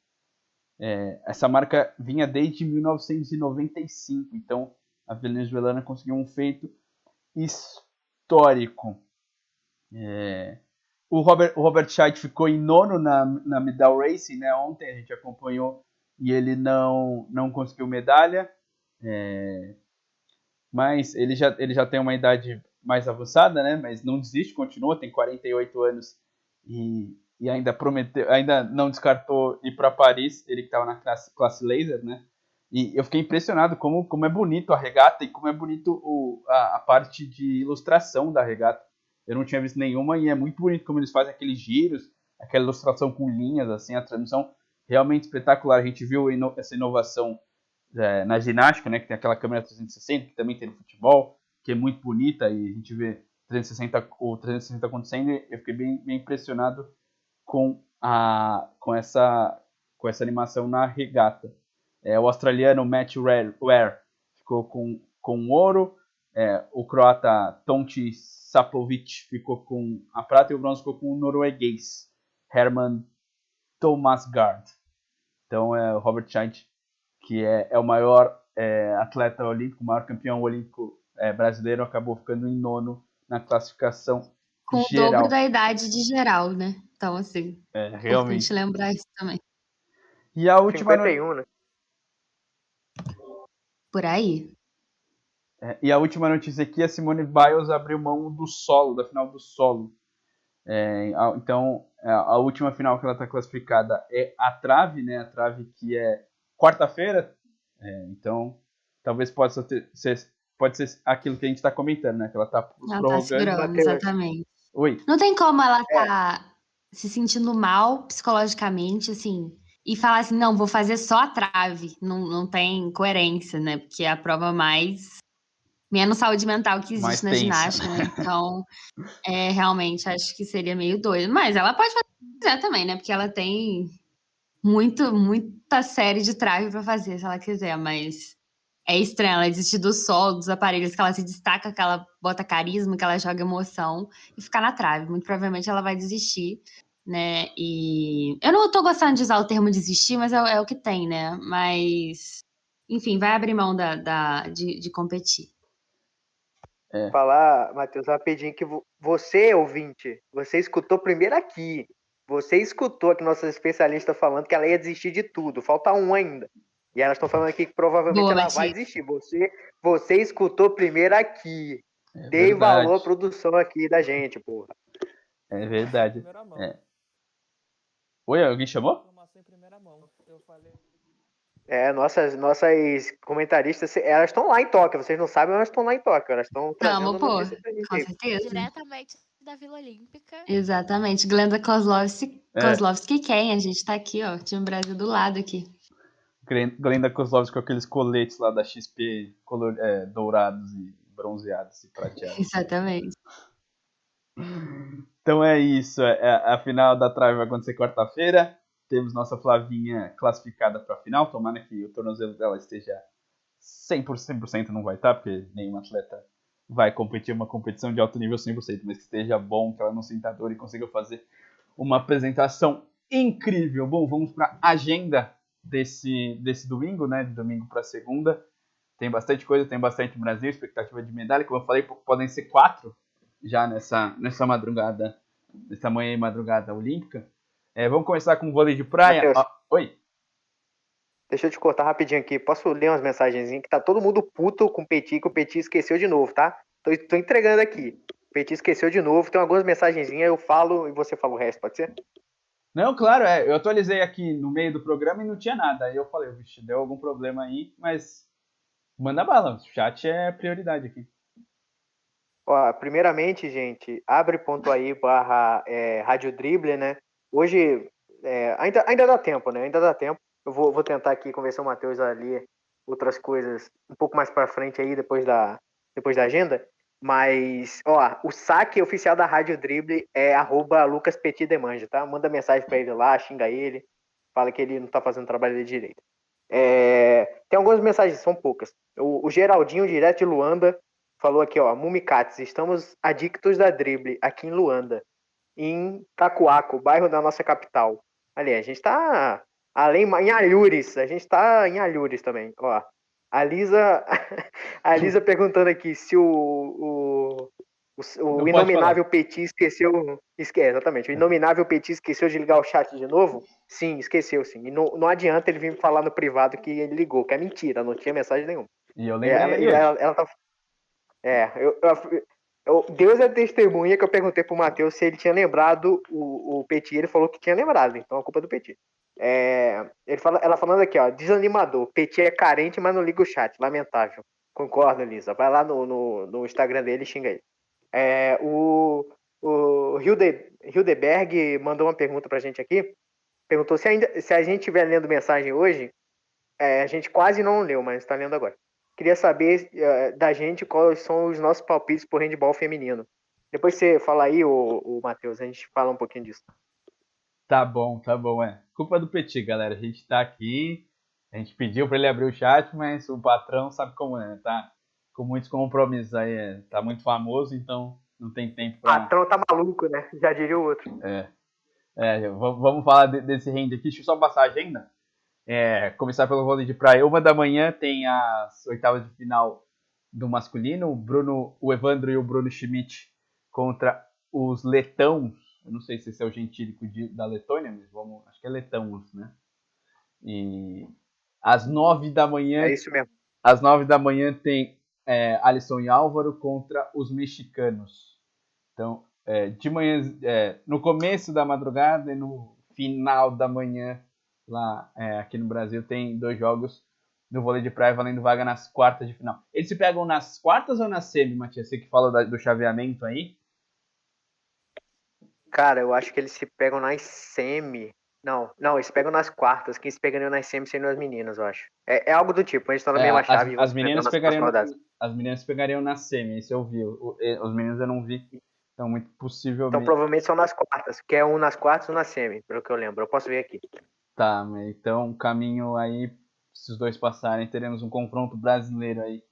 É, essa marca vinha desde 1995, então a venezuelana conseguiu um feito histórico. É, o Robert, o Robert Scheidt ficou em nono na, na Medal Racing, né? Ontem a gente acompanhou e ele não, não conseguiu medalha. É, mas ele já, ele já tem uma idade mais avançada, né? Mas não desiste, continua, tem 48 anos e, e ainda prometeu, ainda não descartou ir para Paris, ele que estava na classe, classe laser, né? E eu fiquei impressionado como, como é bonito a regata e como é bonito o, a, a parte de ilustração da regata. Eu não tinha visto nenhuma e é muito bonito como eles fazem aqueles giros, aquela ilustração com linhas, assim, a transmissão realmente espetacular. A gente viu ino- essa inovação é, na ginástica, né, que tem aquela câmera 360, que também tem no futebol, que é muito bonita e a gente vê 360, o 360 acontecendo eu fiquei bem, bem impressionado com, a, com, essa, com essa animação na regata. É, o australiano Matt Ware ficou com, com ouro, é, o croata Tonti Sapovic ficou com a prata e o bronze ficou com o norueguês Herman Thomasgaard. Então é o Robert Scheidt, que é, é o maior é, atleta olímpico, o maior campeão olímpico é, brasileiro, acabou ficando em nono na classificação Com geral. o dobro da idade de geral, né? Então, assim, É, realmente. lembrar isso também. E a última, no- 51, né? Por aí. É, e a última notícia aqui, a Simone Biles abriu mão do solo, da final do solo. É, a- então, a, a última final que ela está classificada é a trave, né? A trave que é quarta-feira. É, então, talvez possa ter, ser, pode ser aquilo que a gente está comentando, né? Que ela está Ela tá prorrogando. segurando, Mateus. exatamente. Oi. Não tem como ela É. tá se sentindo mal psicologicamente, assim, e falar assim, não, vou fazer só a trave. Não, não tem coerência, né? Porque é a prova mais menos saúde mental que Mais existe na tensa. ginástica, né? Então, é, realmente, acho que seria meio doido. Mas ela pode fazer o que quiser também, né? Porque ela tem muito, muita série de trave pra fazer, se ela quiser, mas é estranho ela desistir do sol, dos aparelhos que ela se destaca, que ela bota carisma, que ela joga emoção e ficar na trave. Muito provavelmente ela vai desistir, né? E eu não tô gostando de usar o termo desistir, mas é, o- é o que tem, né? Mas, enfim, vai abrir mão da, da- de, de competir. Falar, Matheus, rapidinho, que vo- você, ouvinte, você escutou primeiro aqui. Você escutou aqui nossos especialistas falando que ela ia desistir de tudo. Falta um ainda. E elas estão falando aqui que provavelmente Boa, ela Mati. vai desistir. Você, você escutou primeiro aqui. É Dei verdade. valor à produção aqui da gente, porra. É verdade. É. Oi, alguém chamou? É, nossas, nossas comentaristas, elas estão lá em Tóquio. Vocês não sabem, elas estão lá em Tóquio. Elas estão trazendo pô. Com aí. certeza. Diretamente da Vila Olímpica. Exatamente. Glenda Kozlovski, É. Kozlovski quem? A gente tá aqui, ó. Time Brasil do lado aqui. Glen- Glenda Kozlovski com aqueles coletes lá da XP color, é, dourados e bronzeados e prateados. Exatamente. Então é isso. é- é- a final da trave vai acontecer quarta-feira. Temos nossa Flavinha classificada para a final. Tomara que o tornozelo dela esteja 100%, 100% não vai estar, porque nenhum atleta vai competir uma competição de alto nível 100%, mas que esteja bom, que ela não sinta dor e consiga fazer uma apresentação incrível. Bom, vamos para a agenda desse, desse domingo, né? De domingo para segunda. Tem bastante coisa, tem bastante Brasil, expectativa de medalha. Como eu falei, podem ser quatro já nessa, nessa madrugada, nessa manhã e madrugada olímpica. É, vamos começar com o vôlei de praia. Ah, oi. Deixa eu te cortar rapidinho aqui. Posso ler umas mensagenzinhas que tá todo mundo puto com o Petit, que o Petit esqueceu de novo, tá? Tô, tô entregando aqui. O Petit esqueceu de novo. Tem algumas mensagenzinhas, eu falo e você fala o resto, pode ser? Não, claro, é. Eu atualizei aqui no meio do programa e não tinha nada. Aí eu falei, vixe, deu algum problema aí, mas manda bala. O chat é prioridade aqui. Ó, primeiramente, gente, abre.aí barra é, Rádio Dribble, né? Hoje, é, ainda, ainda dá tempo, né? Ainda dá tempo. Eu vou, vou tentar aqui convencer o Matheus a ler outras coisas um pouco mais pra frente aí, depois da, depois da agenda. Mas, ó, o saque oficial da Rádio Dribble é arroba Lucas Petit Demanja, tá? Manda mensagem pra ele lá, xinga ele, fala que ele não tá fazendo trabalho dele direito. É, tem algumas mensagens, são poucas. O, o Geraldinho, direto de Luanda, falou aqui, ó, Mumicats, estamos adictos da drible aqui em Luanda, em Cacoaco, bairro da nossa capital. Ali, a gente tá além em Alhures, a gente tá em Alhures também, ó. A Lisa, a Lisa perguntando aqui se o, o, o, o inominável Petit esqueceu, esque, é, exatamente, o inominável Petit esqueceu de ligar o chat de novo? Sim, esqueceu sim. E não, não adianta ele vir falar no privado que ele ligou, que é mentira, não tinha mensagem nenhuma. E eu É, lembrei ela, hoje. ela, ela tá... É, eu, eu- eu- Deus é testemunha que eu perguntei pro Matheus se ele tinha lembrado o, o Petit, ele falou que tinha lembrado, então a culpa é do Petit. É, ele fala, ela falando aqui, ó, desanimador, Petit é carente, mas não liga o chat, lamentável. Concordo, Lisa. Vai lá no, no, no Instagram dele e xinga ele. É, o o Hilde, Hildeberg mandou uma pergunta pra gente aqui. Perguntou se, ainda, se a gente estiver lendo mensagem hoje. É, a gente quase não leu, mas está lendo agora. Queria saber eh, da gente quais são os nossos palpites por handball feminino. Depois você fala aí, o, o Matheus, a gente fala um pouquinho disso. Tá bom, tá bom, é. Culpa do Petit, galera. A gente tá aqui, a gente pediu pra ele abrir o chat, mas o patrão sabe como é, tá? Com muitos compromissos aí, é. tá muito famoso, então não tem tempo O patrão tá maluco, né? Já diria o outro. É. É, vamos falar de- desse rende aqui. Deixa eu só passar a agenda. É, começar pelo vôlei de praia. Uma da manhã tem as oitavas de final do masculino. O Bruno, o Evandro e o Bruno Schmidt contra os letãos. Eu não sei se esse é o gentílico de- da Letônia, mas vamos, acho que é letãos, né? E às nove da manhã É isso mesmo. às nove da manhã tem é, Alisson e Álvaro contra os mexicanos. Então, é, de manhã, é, no começo da madrugada e no final da manhã, lá é, aqui no Brasil, tem dois jogos do vôlei de praia valendo vaga nas quartas de final. Eles se pegam nas quartas ou na semi, Matias? Você que fala da- do chaveamento aí? Cara, eu acho que eles se pegam nas semi. Não, não, eles se pegam nas quartas. Quem se pegariam nas semi seriam as meninas, eu acho. É, é algo do tipo, a gente tá na É, mesma as, chave. as se meninas nas pegariam, rodadas. as meninas pegariam na semi, isso eu vi. O- o- Os meninos eu não vi. Então, muito possivelmente. Então provavelmente são nas quartas, que é um nas quartas um na semi, pelo que eu lembro. Eu posso ver aqui. Tá, então caminho aí, se os dois passarem, teremos um confronto brasileiro aí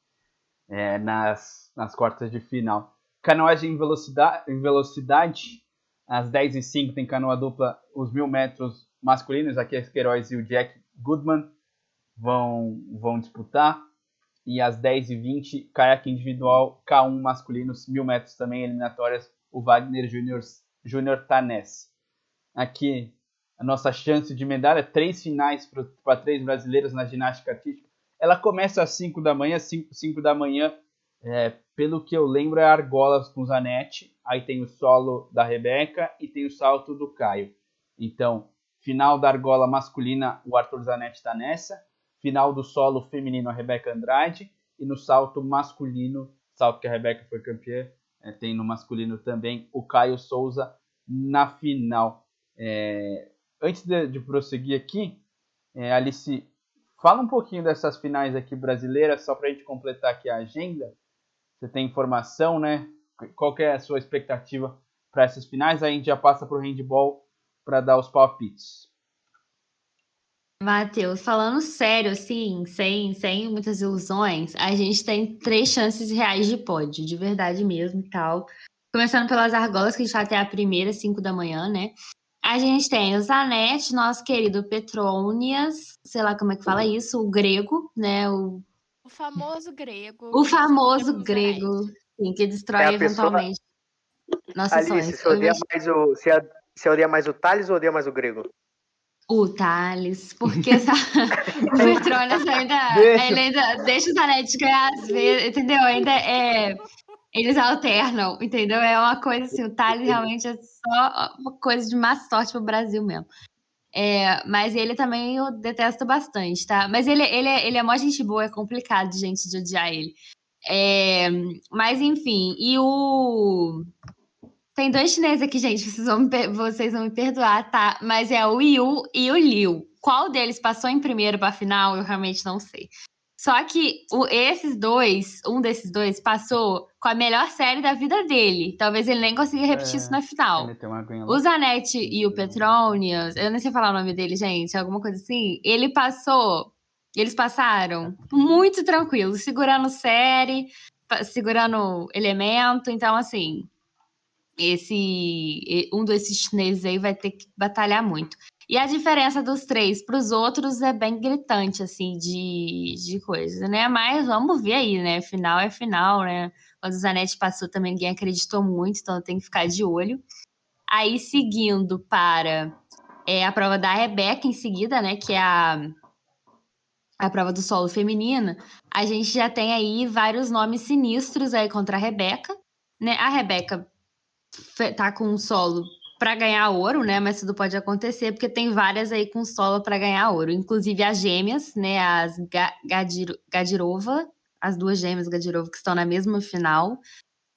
é, nas, nas quartas de final. Canoagem em velocidade, em velocidade, às 10h05 tem canoa dupla, os mil metros masculinos, aqui é Queiroz e o Jack Goodman vão, vão disputar. E às 10h20, caiaque individual, K1 masculinos, mil metros também eliminatórias, o Wagner Júnior Júnior Tanés. Aqui a nossa chance de medalha, três finais para três brasileiras na ginástica artística. Ela começa às 5 da manhã, 5 da manhã, é, pelo que eu lembro, é argolas com Zanetti, aí tem o solo da Rebeca e tem o salto do Caio. Então, final da argola masculina, o Arthur Zanetti está nessa, final do solo feminino, a Rebeca Andrade, e no salto masculino, salto que a Rebeca foi campeã, é, tem no masculino também o Caio Souza na final. É, antes de, de, prosseguir aqui, é, Alice, fala um pouquinho dessas finais aqui brasileiras, só para a gente completar aqui a agenda. Você tem informação, né? Qual é a sua expectativa para essas finais? Aí a gente já passa para o handball para dar os palpites. Matheus, falando sério, assim, sem, sem muitas ilusões, a gente tem três chances reais de pódio, de verdade mesmo e tal. Começando pelas argolas, que a gente até a primeira, 5 da manhã, né? A gente tem o Zanetti, nosso querido Petronias, sei lá como é que fala isso, o grego, né? O, o famoso grego. O famoso grego, sim, que destrói é eventualmente pessoa... nossos sonhos. Você odeia, mais o, você, você odeia mais o Thales ou odeia mais o grego? O Thales, porque essa... o Petronias ainda, deixa. ainda deixa o Zanetti ganhar às vezes, entendeu? Ainda é eles alternam, entendeu? É uma coisa assim, o Thales realmente é só uma coisa de má sorte pro Brasil mesmo. É, mas ele também eu detesto bastante, tá? Mas ele, ele, é, ele é mó gente boa, é complicado, gente, de odiar ele. É, mas enfim, e o. Tem dois chineses aqui, gente, vocês vão, me, vocês vão me perdoar, tá? Mas é o Yu e o Liu. Qual deles passou em primeiro pra final, eu realmente não sei. Só que o, esses dois, um desses dois, passou com a melhor série da vida dele. Talvez ele nem consiga repetir é, isso na final. O Zanetti e o Petronius, eu não sei falar o nome dele, gente, alguma coisa assim. Ele passou, eles passaram muito tranquilo, segurando série, segurando elemento. Então, assim, esse um desses chineses aí vai ter que batalhar muito. E a diferença dos três para os outros é bem gritante, assim, de, de coisa, né? Mas vamos ver aí, né? Final é final, né? Quando o Zanetti passou também ninguém acreditou muito, então tem que ficar de olho. Aí, seguindo para é, a prova da Rebeca em seguida, né? Que é a, a prova do solo feminino. A gente já tem aí vários nomes sinistros aí contra a Rebeca, né? A Rebeca tá com um solo para ganhar ouro, né? Mas tudo pode acontecer, porque tem várias aí com solo para ganhar ouro. Inclusive as gêmeas, né? As Gadir Gadirova, as duas gêmeas Gadirova que estão na mesma final.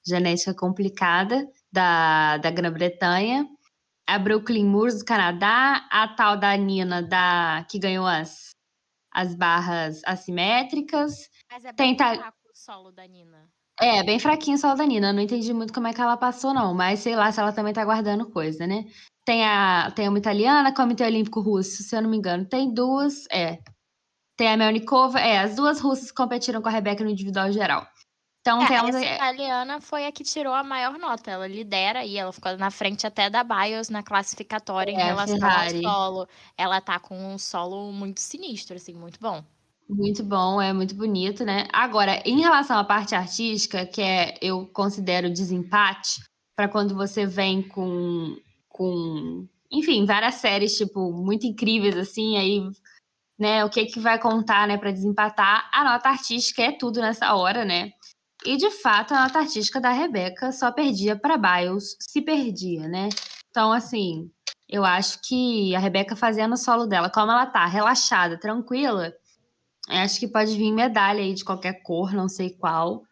Genética complicada da, da Grã-Bretanha. A Brooklyn Moores do Canadá, a tal da Nina da, que ganhou as, as barras assimétricas. Mas é bem Tenta... o solo da Nina. É, bem fraquinho só da Nina. Não entendi muito como é que ela passou, não. Mas sei lá se ela também tá guardando coisa, né? Tem, a, tem uma italiana, Comitê Olímpico Russo, se eu não me engano. Tem duas, é. Tem a Melnikova, é. As duas russas competiram com a Rebeca no individual geral. Então é, temos. Essa italiana foi a que tirou a maior nota. Ela lidera e ela ficou na frente até da Bios na classificatória é, em relação Ferrari. ao solo. Ela tá com um solo muito sinistro, assim, muito bom. Muito bom, é muito bonito, né? Agora, em relação à parte artística, que é eu considero desempate, para quando você vem com, com, enfim, várias séries, tipo, muito incríveis, assim, aí, né, o que que vai contar, né, para desempatar? A nota artística é tudo nessa hora, né? E, de fato, a nota artística da Rebeca só perdia para Biles, se perdia, né? Então, assim, eu acho que a Rebeca fazendo o solo dela, como ela tá relaxada, tranquila, Acho que pode vir medalha aí de qualquer cor, não sei qual,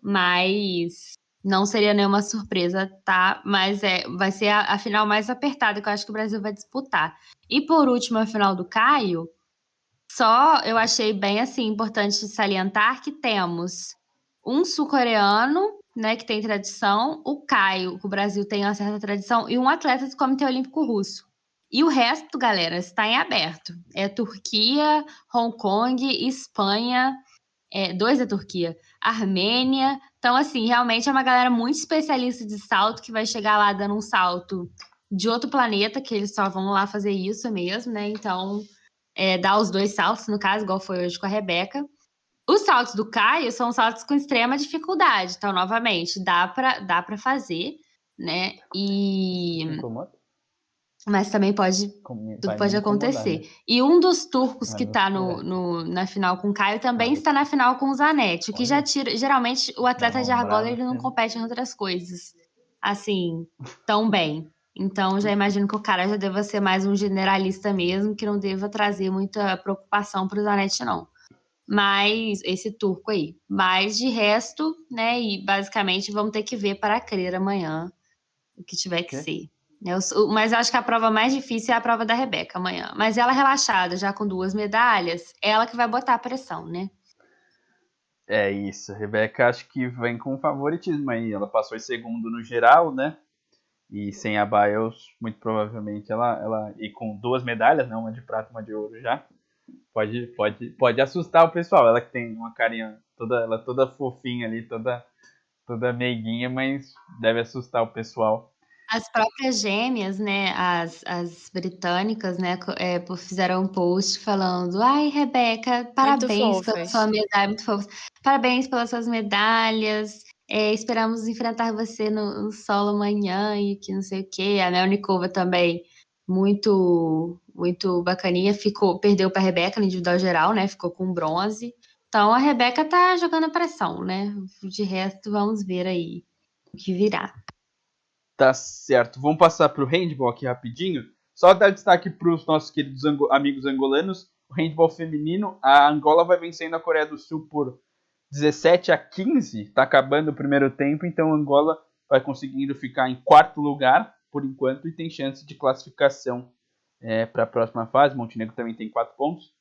mas não seria nenhuma surpresa, tá? Mas é, vai ser a, a, final mais apertada que eu acho que o Brasil vai disputar. E por último, a final do Caio, só eu achei bem assim importante salientar que temos um sul-coreano, né, que tem tradição, o Caio, que o Brasil tem uma certa tradição, e um atleta do Comitê Olímpico Russo. E o resto, galera, está em aberto. É Turquia, Hong Kong, Espanha, é, dois da Turquia, Armênia. Então, assim, realmente é uma galera muito especialista de salto que vai chegar lá dando um salto de outro planeta, que eles só vão lá fazer isso mesmo, né? Então, é, dar os dois saltos, no caso, igual foi hoje com a Rebeca. Os saltos do Caio são saltos com extrema dificuldade. Então, novamente, dá para dá fazer, né? E. Incomoda? Mas também pode Como- tudo pode acontecer. né? E um dos turcos Mas que não tá se no, no- na final com o Caio também está na final com o Zanetti, o que já tira. Geralmente o atleta Não, de argola ele não sim. compete em outras coisas assim tão bem. Então já imagino que o cara já deva ser mais um generalista mesmo, que não deva trazer muita preocupação para o Zanetti, não. Mas esse turco aí. Mas de resto, né? E basicamente vamos ter que ver para crer amanhã o que tiver que Ok. ser. Eu mas eu acho que a prova mais difícil é a prova da Rebeca amanhã. Mas ela relaxada, já com duas medalhas, ela que vai botar a pressão, né? É isso, a Rebeca acho que vem com favoritismo aí. Ela passou em segundo no geral, né? E sem a Biles, muito provavelmente ela, ela e com duas medalhas, né? Uma de prata e uma de ouro já. Pode, pode, pode assustar o pessoal. Ela que tem uma carinha toda, ela toda fofinha ali, toda, toda meiguinha, mas deve assustar o pessoal. As próprias gêmeas, né, as, as britânicas, né, é, fizeram um post falando: Ai, Rebeca, parabéns pela sua medalha, muito fofas. Parabéns pelas suas medalhas. é, esperamos enfrentar você no, no solo amanhã e que não sei o quê. A Melnikova também, muito, muito bacaninha, ficou, perdeu para a Rebeca no individual geral, né? Ficou com bronze. Então a Rebeca tá jogando a pressão, né? De resto, vamos ver aí o que virá. Tá certo. Vamos passar pro handball aqui rapidinho. Só dar destaque para os nossos queridos ango- amigos angolanos. O handball feminino, a Angola vai vencendo a Coreia do Sul por 17 a 15. Tá acabando o primeiro tempo, então a Angola vai conseguindo ficar em quarto lugar por enquanto e tem chance de classificação para a próxima fase. Montenegro também tem quatro pontos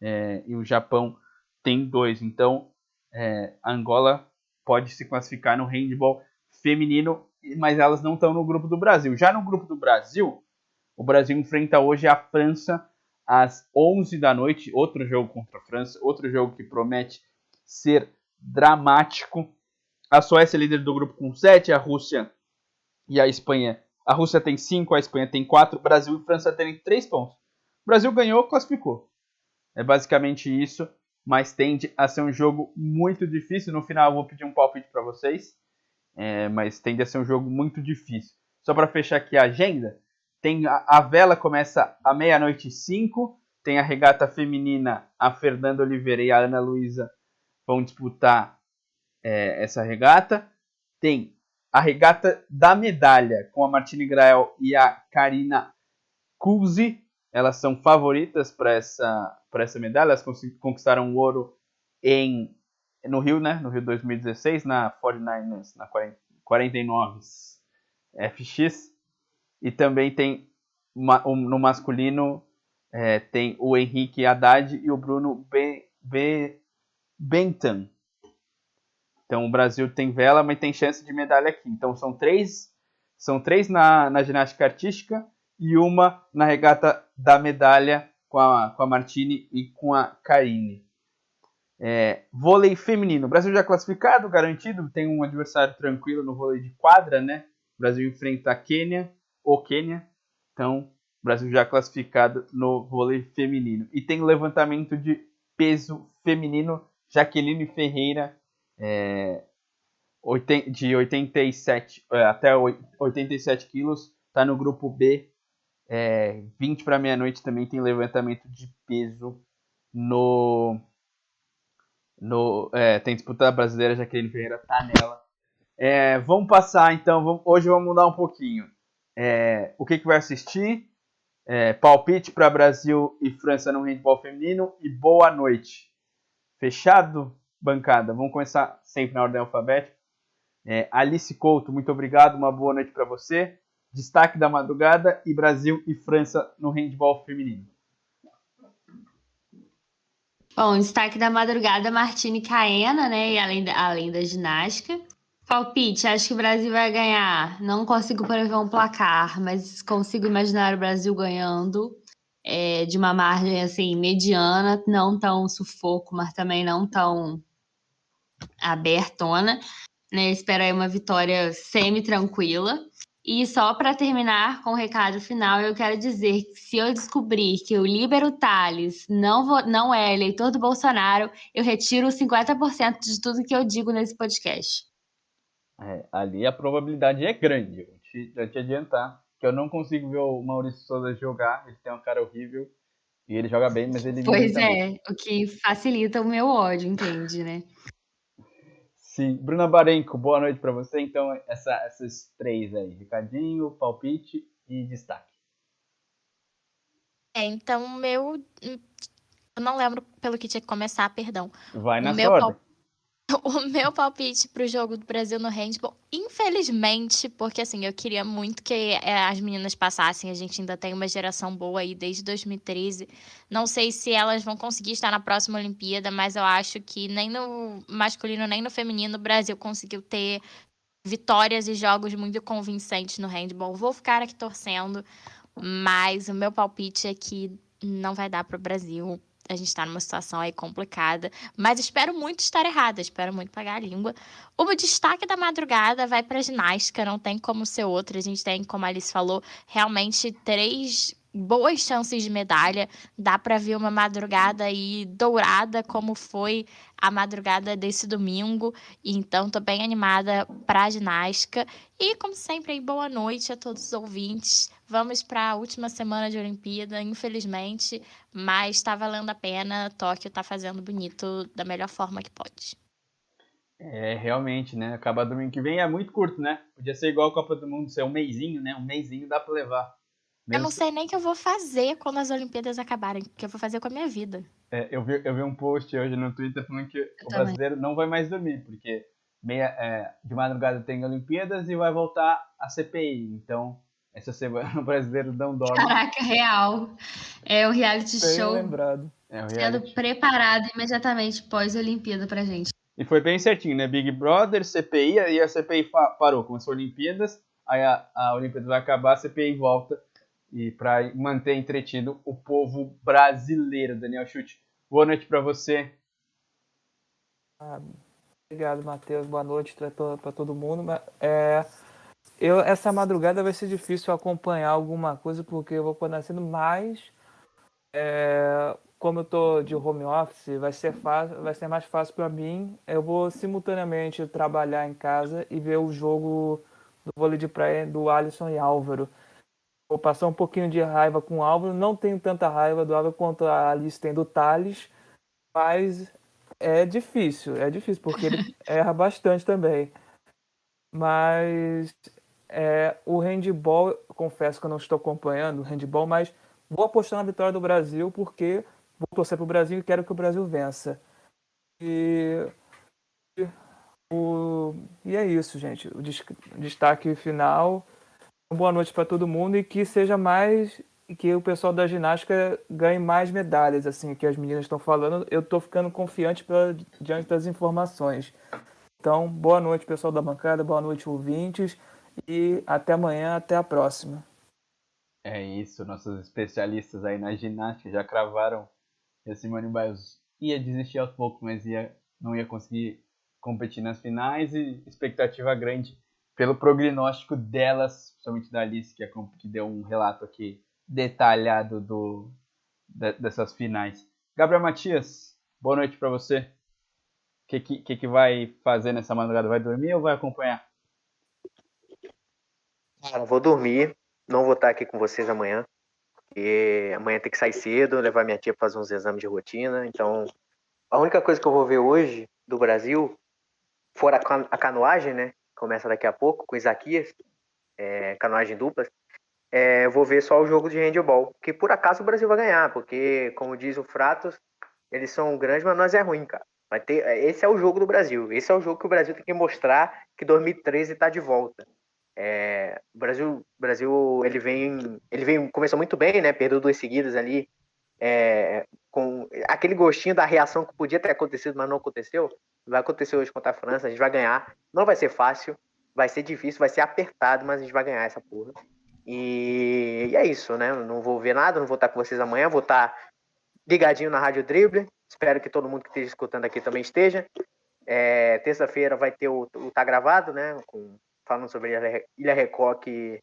é, e o Japão tem dois. Então é, a Angola pode se classificar no handball feminino, mas elas não estão no grupo do Brasil. Já no grupo do Brasil, o Brasil enfrenta hoje a França às 11 da noite, outro jogo contra a França, outro jogo que promete ser dramático. A Suécia é líder do grupo com 7, a Rússia e a Espanha. A Rússia tem 5, a Espanha tem 4, o Brasil e França têm 3 pontos. O Brasil ganhou, classificou. É basicamente isso, mas tende a ser um jogo muito difícil. No final eu vou pedir um palpite para vocês, é, mas tende a ser um jogo muito difícil. Só para fechar aqui a agenda, tem a, a vela começa à meia-noite e 5, tem a regata feminina, a Fernanda Oliveira e a Ana Luísa vão disputar é, essa regata. Tem a regata da medalha com a Martine Grael e a Karina Kuzi. Elas são favoritas para essa, essa medalha. Elas conquist- conquistaram o ouro em, no Rio, né? No Rio 2016, na 49ers, na 40 49 FX. E também tem no masculino é, tem o Henrique Haddad e o Bruno Be, Be, Bentham. Então o Brasil tem vela, mas tem chance de medalha aqui. Então são três, são três na, na ginástica artística e uma na regata da medalha com a, com a Martini e com a Karine. É, vôlei feminino. O Brasil já classificado, garantido, tem um adversário tranquilo no vôlei de quadra, né? O Brasil enfrenta a Quênia, ou Quênia. Então, o Brasil já classificado no vôlei feminino. E tem levantamento de peso feminino, Jaqueline Ferreira, é, de 87 é, até oi- 87 quilos, tá no grupo B. É, 20 para meia-noite também tem levantamento de peso no. No é, tem disputa brasileira, Jaqueline Ferreira tá nela. É, vamos passar então, vamos- hoje vamos mudar um pouquinho. É, o que, que vai assistir? É, palpite para Brasil e França no handball feminino e boa noite. Fechado, bancada? Vamos começar sempre na ordem alfabética. É, Alice Couto, muito obrigado, uma boa noite para você. Destaque da madrugada e Brasil e França no handball feminino. Bom, destaque da madrugada, Martine Caena, né? E além da, além da ginástica. Palpite, acho que o Brasil vai ganhar. Não consigo prever um placar, mas consigo imaginar o Brasil ganhando é, de uma margem assim mediana, não tão sufoco, mas também não tão abertona. Né? Espero aí uma vitória semi-tranquila. E só para terminar com o recado final, eu quero dizer que se eu descobrir que o Líbero Tales não, vo- não é eleitor do Bolsonaro, eu retiro os 50% de tudo que eu digo nesse podcast. É, ali a probabilidade é grande, vou te, já te adiantar. que eu não consigo ver o Maurício Souza jogar, ele tem uma cara horrível. E ele joga bem, mas ele. Pois é, o que facilita o meu ódio, entende, né? Sim. Bruna Barenco, boa noite para você. Então, essa, essas três aí: recadinho, palpite e destaque. É, então, meu. Eu não lembro pelo que tinha que começar, perdão. Vai na meu ordem. O meu palpite pro jogo do Brasil no handball, infelizmente, porque assim, eu queria muito que é, as meninas passassem, a gente ainda tem uma geração boa aí desde 2013. Não sei se elas vão conseguir estar na próxima Olimpíada, mas eu acho que nem no masculino nem no feminino o Brasil conseguiu ter vitórias e jogos muito convincentes no handball. Vou ficar aqui torcendo, mas o meu palpite é que não vai dar pro Brasil a gente está numa situação aí complicada, mas espero muito estar errada, espero muito pagar a língua. O destaque da madrugada vai para ginástica, não tem como ser outro. A gente tem, como a Alice falou, realmente três boas chances de medalha. Dá para ver uma madrugada aí dourada, como foi a madrugada desse domingo. Então, tô bem animada para a ginástica. E, como sempre, aí, boa noite a todos os ouvintes. Vamos para a última semana de Olimpíada, infelizmente, mas está valendo a pena. Tóquio está fazendo bonito da melhor forma que pode. É, realmente, né? Acabar domingo que vem é muito curto, né? Podia ser igual a Copa do Mundo, ser um mêsinho, né? Um mêsinho dá para levar. Mesmo... Eu não sei nem o que eu vou fazer quando as Olimpíadas acabarem, porque eu vou fazer com a minha vida. É, eu, vi, eu vi um post hoje no Twitter falando que eu o também. brasileiro não vai mais dormir, porque meia, é, de madrugada tem Olimpíadas e vai voltar a CPI. Então, essa semana o brasileiro não dorme. Caraca, real. É o reality Bem show lembrado. É, o sendo preparado imediatamente pós-Olimpíada pra gente. E foi bem certinho, né? Big Brother, CPI, aí a CPI parou, começou Olimpíadas, aí a, a Olimpíada vai acabar, a CPI volta e para manter entretido o povo brasileiro. Daniel Chute, boa noite para você. Obrigado, Matheus. Boa noite para todo mundo. É, eu, essa madrugada vai ser difícil acompanhar alguma coisa porque eu vou nascendo mais. É, como eu tô de home office, vai ser fácil, vai ser mais fácil para mim. Eu vou simultaneamente trabalhar em casa e ver o jogo do vôlei de praia do Alisson e Álvaro. Vou passar um pouquinho de raiva com o Álvaro. Não tenho tanta raiva do Álvaro quanto a Alice tem do Thales. Mas é difícil, é difícil, porque ele erra bastante também. Mas é, o handball, confesso que eu não estou acompanhando o handball, mas vou apostar na vitória do Brasil, porque vou torcer para o Brasil e quero que o Brasil vença. E, o, e é isso, gente. O destaque final boa noite para todo mundo e que seja mais que o pessoal da ginástica ganhe mais medalhas, assim, que as meninas estão falando. Eu estou ficando confiante pra, diante das informações. Então, boa noite, pessoal da bancada, boa noite, ouvintes, e até amanhã, até a próxima. É isso, nossos especialistas aí na ginástica já cravaram que a Simone Biles ia desistir aos poucos, mas ia, não ia conseguir competir nas finais e expectativa grande pelo prognóstico delas, principalmente da Alice, que, é, que deu um relato aqui detalhado do, de, dessas finais. Gabriel Matias, boa noite para você. O que, que, que vai fazer nessa madrugada? Vai dormir ou vai acompanhar? Cara, vou dormir. Não vou estar aqui com vocês amanhã. Porque amanhã tem que sair cedo, levar minha tia para fazer uns exames de rotina. Então, a única coisa que eu vou ver hoje do Brasil, fora a canoagem, né? Começa daqui a pouco, com Isaquias, é, canoagem duplas, é, vou ver só o jogo de handball, que por acaso o Brasil vai ganhar, porque, como diz o Fratos, eles são grandes, mas nós é ruim, cara. Vai ter, é, esse é o jogo do Brasil. Esse é o jogo que o Brasil tem que mostrar que 2013 está de volta. É, o Brasil, Brasil, ele vem, ele vem, começou muito bem, né? Perdeu duas seguidas ali, é, com aquele gostinho da reação que podia ter acontecido, mas não aconteceu. Vai acontecer hoje contra a França, a gente vai ganhar. Não vai ser fácil, vai ser difícil, vai ser apertado, mas a gente vai ganhar essa porra. E, e é isso, né? Não vou ver nada, não vou estar com vocês amanhã, vou estar ligadinho na Rádio Dribble. Espero que todo mundo que esteja escutando aqui também esteja. É, Terça-feira vai ter o, o Tá Gravado, né? Com, falando sobre a Ilha Record, que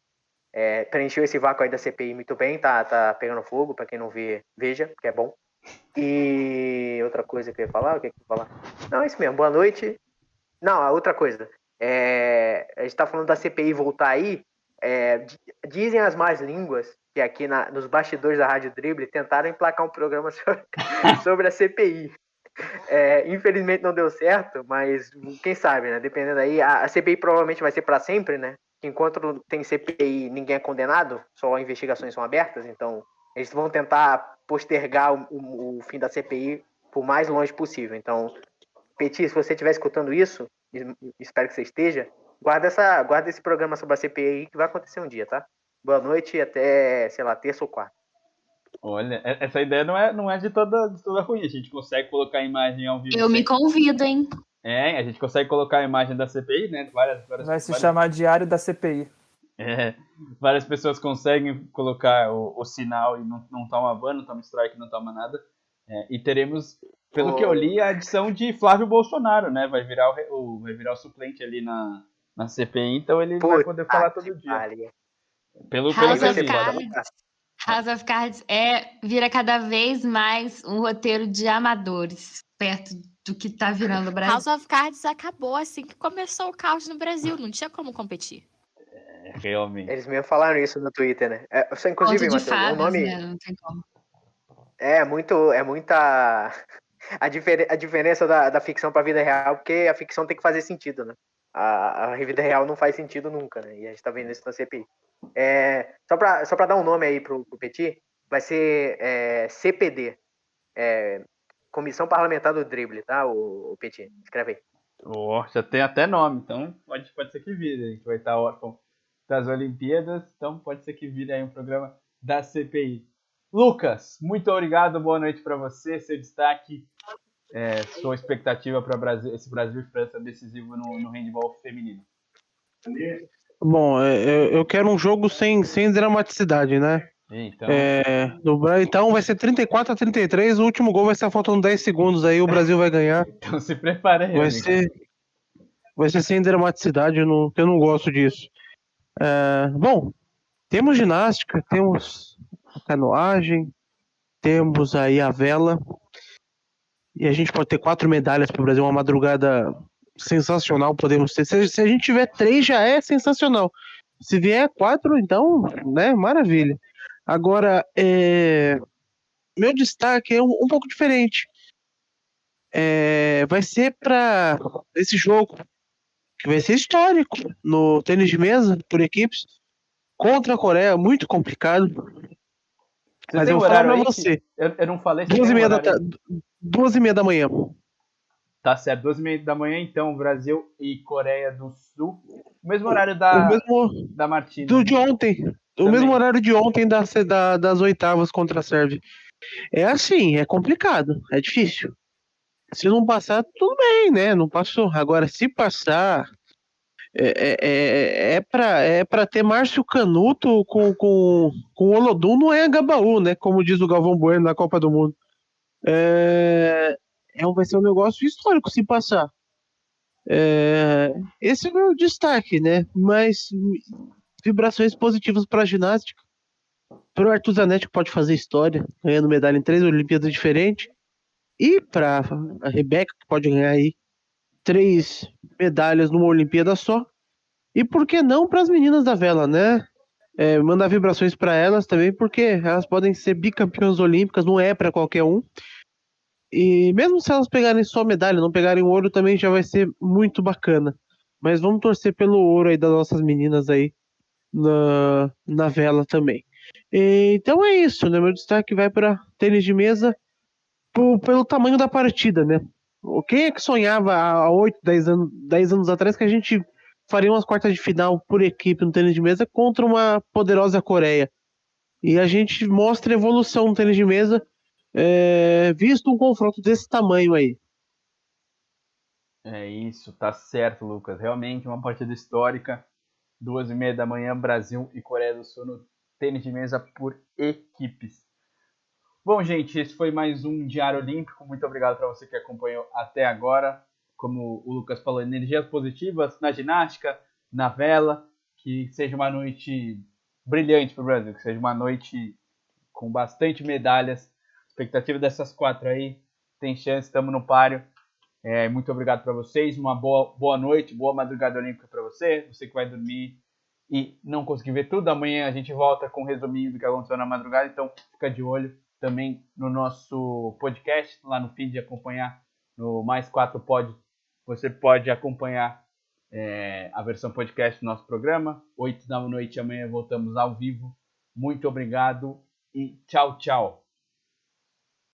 é, preencheu esse vácuo aí da CPI muito bem, tá, tá pegando fogo, para quem não vê, veja, que é bom. E outra coisa que eu ia falar, o que eu ia falar? Não, é isso mesmo, boa noite. Não, a outra coisa. É, a gente tá falando da CPI voltar aí. É, dizem as más línguas que aqui na, nos bastidores da Rádio Dribble tentaram emplacar um programa sobre, sobre a CPI. É, infelizmente não deu certo, mas quem sabe, né? Dependendo aí, a, a CPI provavelmente vai ser para sempre, né? Enquanto tem CPI, ninguém é condenado, só investigações são abertas, então eles vão tentar postergar o, o, o fim da CPI por mais longe possível. Então, Petit, se você estiver escutando isso, espero que você esteja, guarda, essa, guarda esse programa sobre a CPI que vai acontecer um dia, tá? Boa noite e até, sei lá, terça ou quarta. Olha, essa ideia não é, não é de, toda, de toda ruim. A gente consegue colocar a imagem ao vivo. Eu me convido, hein? É, a gente consegue colocar a imagem da CPI, né? Várias, várias, Vai se várias... chamar Diário da CPI. É, várias pessoas conseguem colocar o, o sinal e não, não toma ban, não toma strike, não toma nada. É, e teremos, pelo oh. que eu li, a adição de Flávio Bolsonaro, né? Vai virar o, o vai virar o suplente ali na, na CPI, então ele Puta vai poder falar todo dia. Maria. Pelo House of Cards, House of Cards é, vira cada vez mais um roteiro de amadores, perto do que tá virando o Brasil. House of Cards acabou assim que começou o caos no Brasil, não tinha como competir. Realmente. Eles mesmo falaram isso no Twitter, né? É, só, inclusive, Mateus, fadas, o nome... Né? Não tem como. É muito, é muita a, difer a diferença da, da ficção para a vida real, porque a ficção tem que fazer sentido, né? A, a vida real não faz sentido nunca, né? E a gente tá vendo isso na CPI. É, só para só dar um nome aí pro, pro Petit, vai ser é, CPD, é, Comissão Parlamentar do Drible, tá, o, o Petit? Escreve aí. Oh, já tem até nome, então pode, pode ser que vire. A gente vai estar órfão das Olimpíadas, então pode ser que vire aí um programa da CPI. Lucas, muito obrigado, boa noite para você, seu destaque, é, sua expectativa para esse Brasil e França decisivo no, no handball feminino. Bom, é, eu quero um jogo sem, sem dramaticidade, né? Então... É, no, então vai ser 34 a 33, o último gol vai estar faltando 10 segundos aí, o Brasil vai ganhar. então se prepare aí. Vai ser, vai ser sem dramaticidade, eu não, eu não gosto disso. É, bom, temos ginástica, temos canoagem, temos aí a vela. E a gente pode ter quatro medalhas para o Brasil, uma madrugada sensacional. Podemos ter. Se, se, a gente tiver três, já é sensacional. Se vier quatro, então, né, maravilha. Agora, é... meu destaque é um, um pouco diferente. É... vai ser para esse jogo, que vai ser histórico no tênis de mesa por equipes contra a Coreia, muito complicado. Você Mas eu vou falar pra você. Eu, eu, não falei. Duas e, meia da, duas e meia da manhã. Tá certo, duas e meia da manhã, então, Brasil e Coreia do Sul. O mesmo horário da, o mesmo, da Martina. Do de ontem. Também. O mesmo horário de ontem da, da, das oitavas contra a Sérvia. É assim, é complicado, é difícil. Se não passar, tudo bem, né? Não passou. Agora, se passar, é, é, é, é para é pra ter Márcio Canuto com, com, com Olodum não é Gabaú, né? Como diz o Galvão Bueno na Copa do Mundo. É, é, vai ser um negócio histórico se passar. É, esse é o meu destaque, né? Mas vibrações positivas para a ginástica. Para o Arthur Zanetti, que pode fazer história, ganhando medalha em três Olimpíadas diferentes. E para a Rebeca, que pode ganhar aí três medalhas numa Olimpíada só. E por que não para as meninas da vela, né? É, mandar vibrações para elas também, porque elas podem ser bicampeãs olímpicas, não é para qualquer um. E mesmo se elas pegarem só medalha, não pegarem ouro, também já vai ser muito bacana. Mas vamos torcer pelo ouro aí das nossas meninas aí na, na vela também. E, então é isso, né? Meu destaque vai para tênis de mesa pelo tamanho da partida, né? Quem é que sonhava há 8, 10 anos, 10 anos atrás que a gente faria umas quartas de final por equipe no tênis de mesa contra uma poderosa Coreia? E a gente mostra evolução no tênis de mesa, é, visto um confronto desse tamanho aí. É isso, tá certo, Lucas. Realmente uma partida histórica. Duas e meia da manhã, Brasil e Coreia do Sul no tênis de mesa por equipes. Bom, gente, esse foi mais um Diário Olímpico. Muito obrigado para você que acompanhou até agora. Como o Lucas falou, energias positivas na ginástica, na vela. Que seja uma noite brilhante para o Brasil, que seja uma noite com bastante medalhas. Expectativa dessas quatro aí, tem chance, estamos no páreo. É, muito obrigado para vocês, uma boa, boa noite, boa madrugada olímpica para você, você que vai dormir. e não consegui ver tudo, amanhã a gente volta com um resuminho do que aconteceu na madrugada, então fica de olho também no nosso podcast, lá no feed, acompanhar no Mais 4 Pod. Você pode acompanhar é, a versão podcast do nosso programa. 8 da noite amanhã voltamos ao vivo. Muito obrigado e tchau, tchau.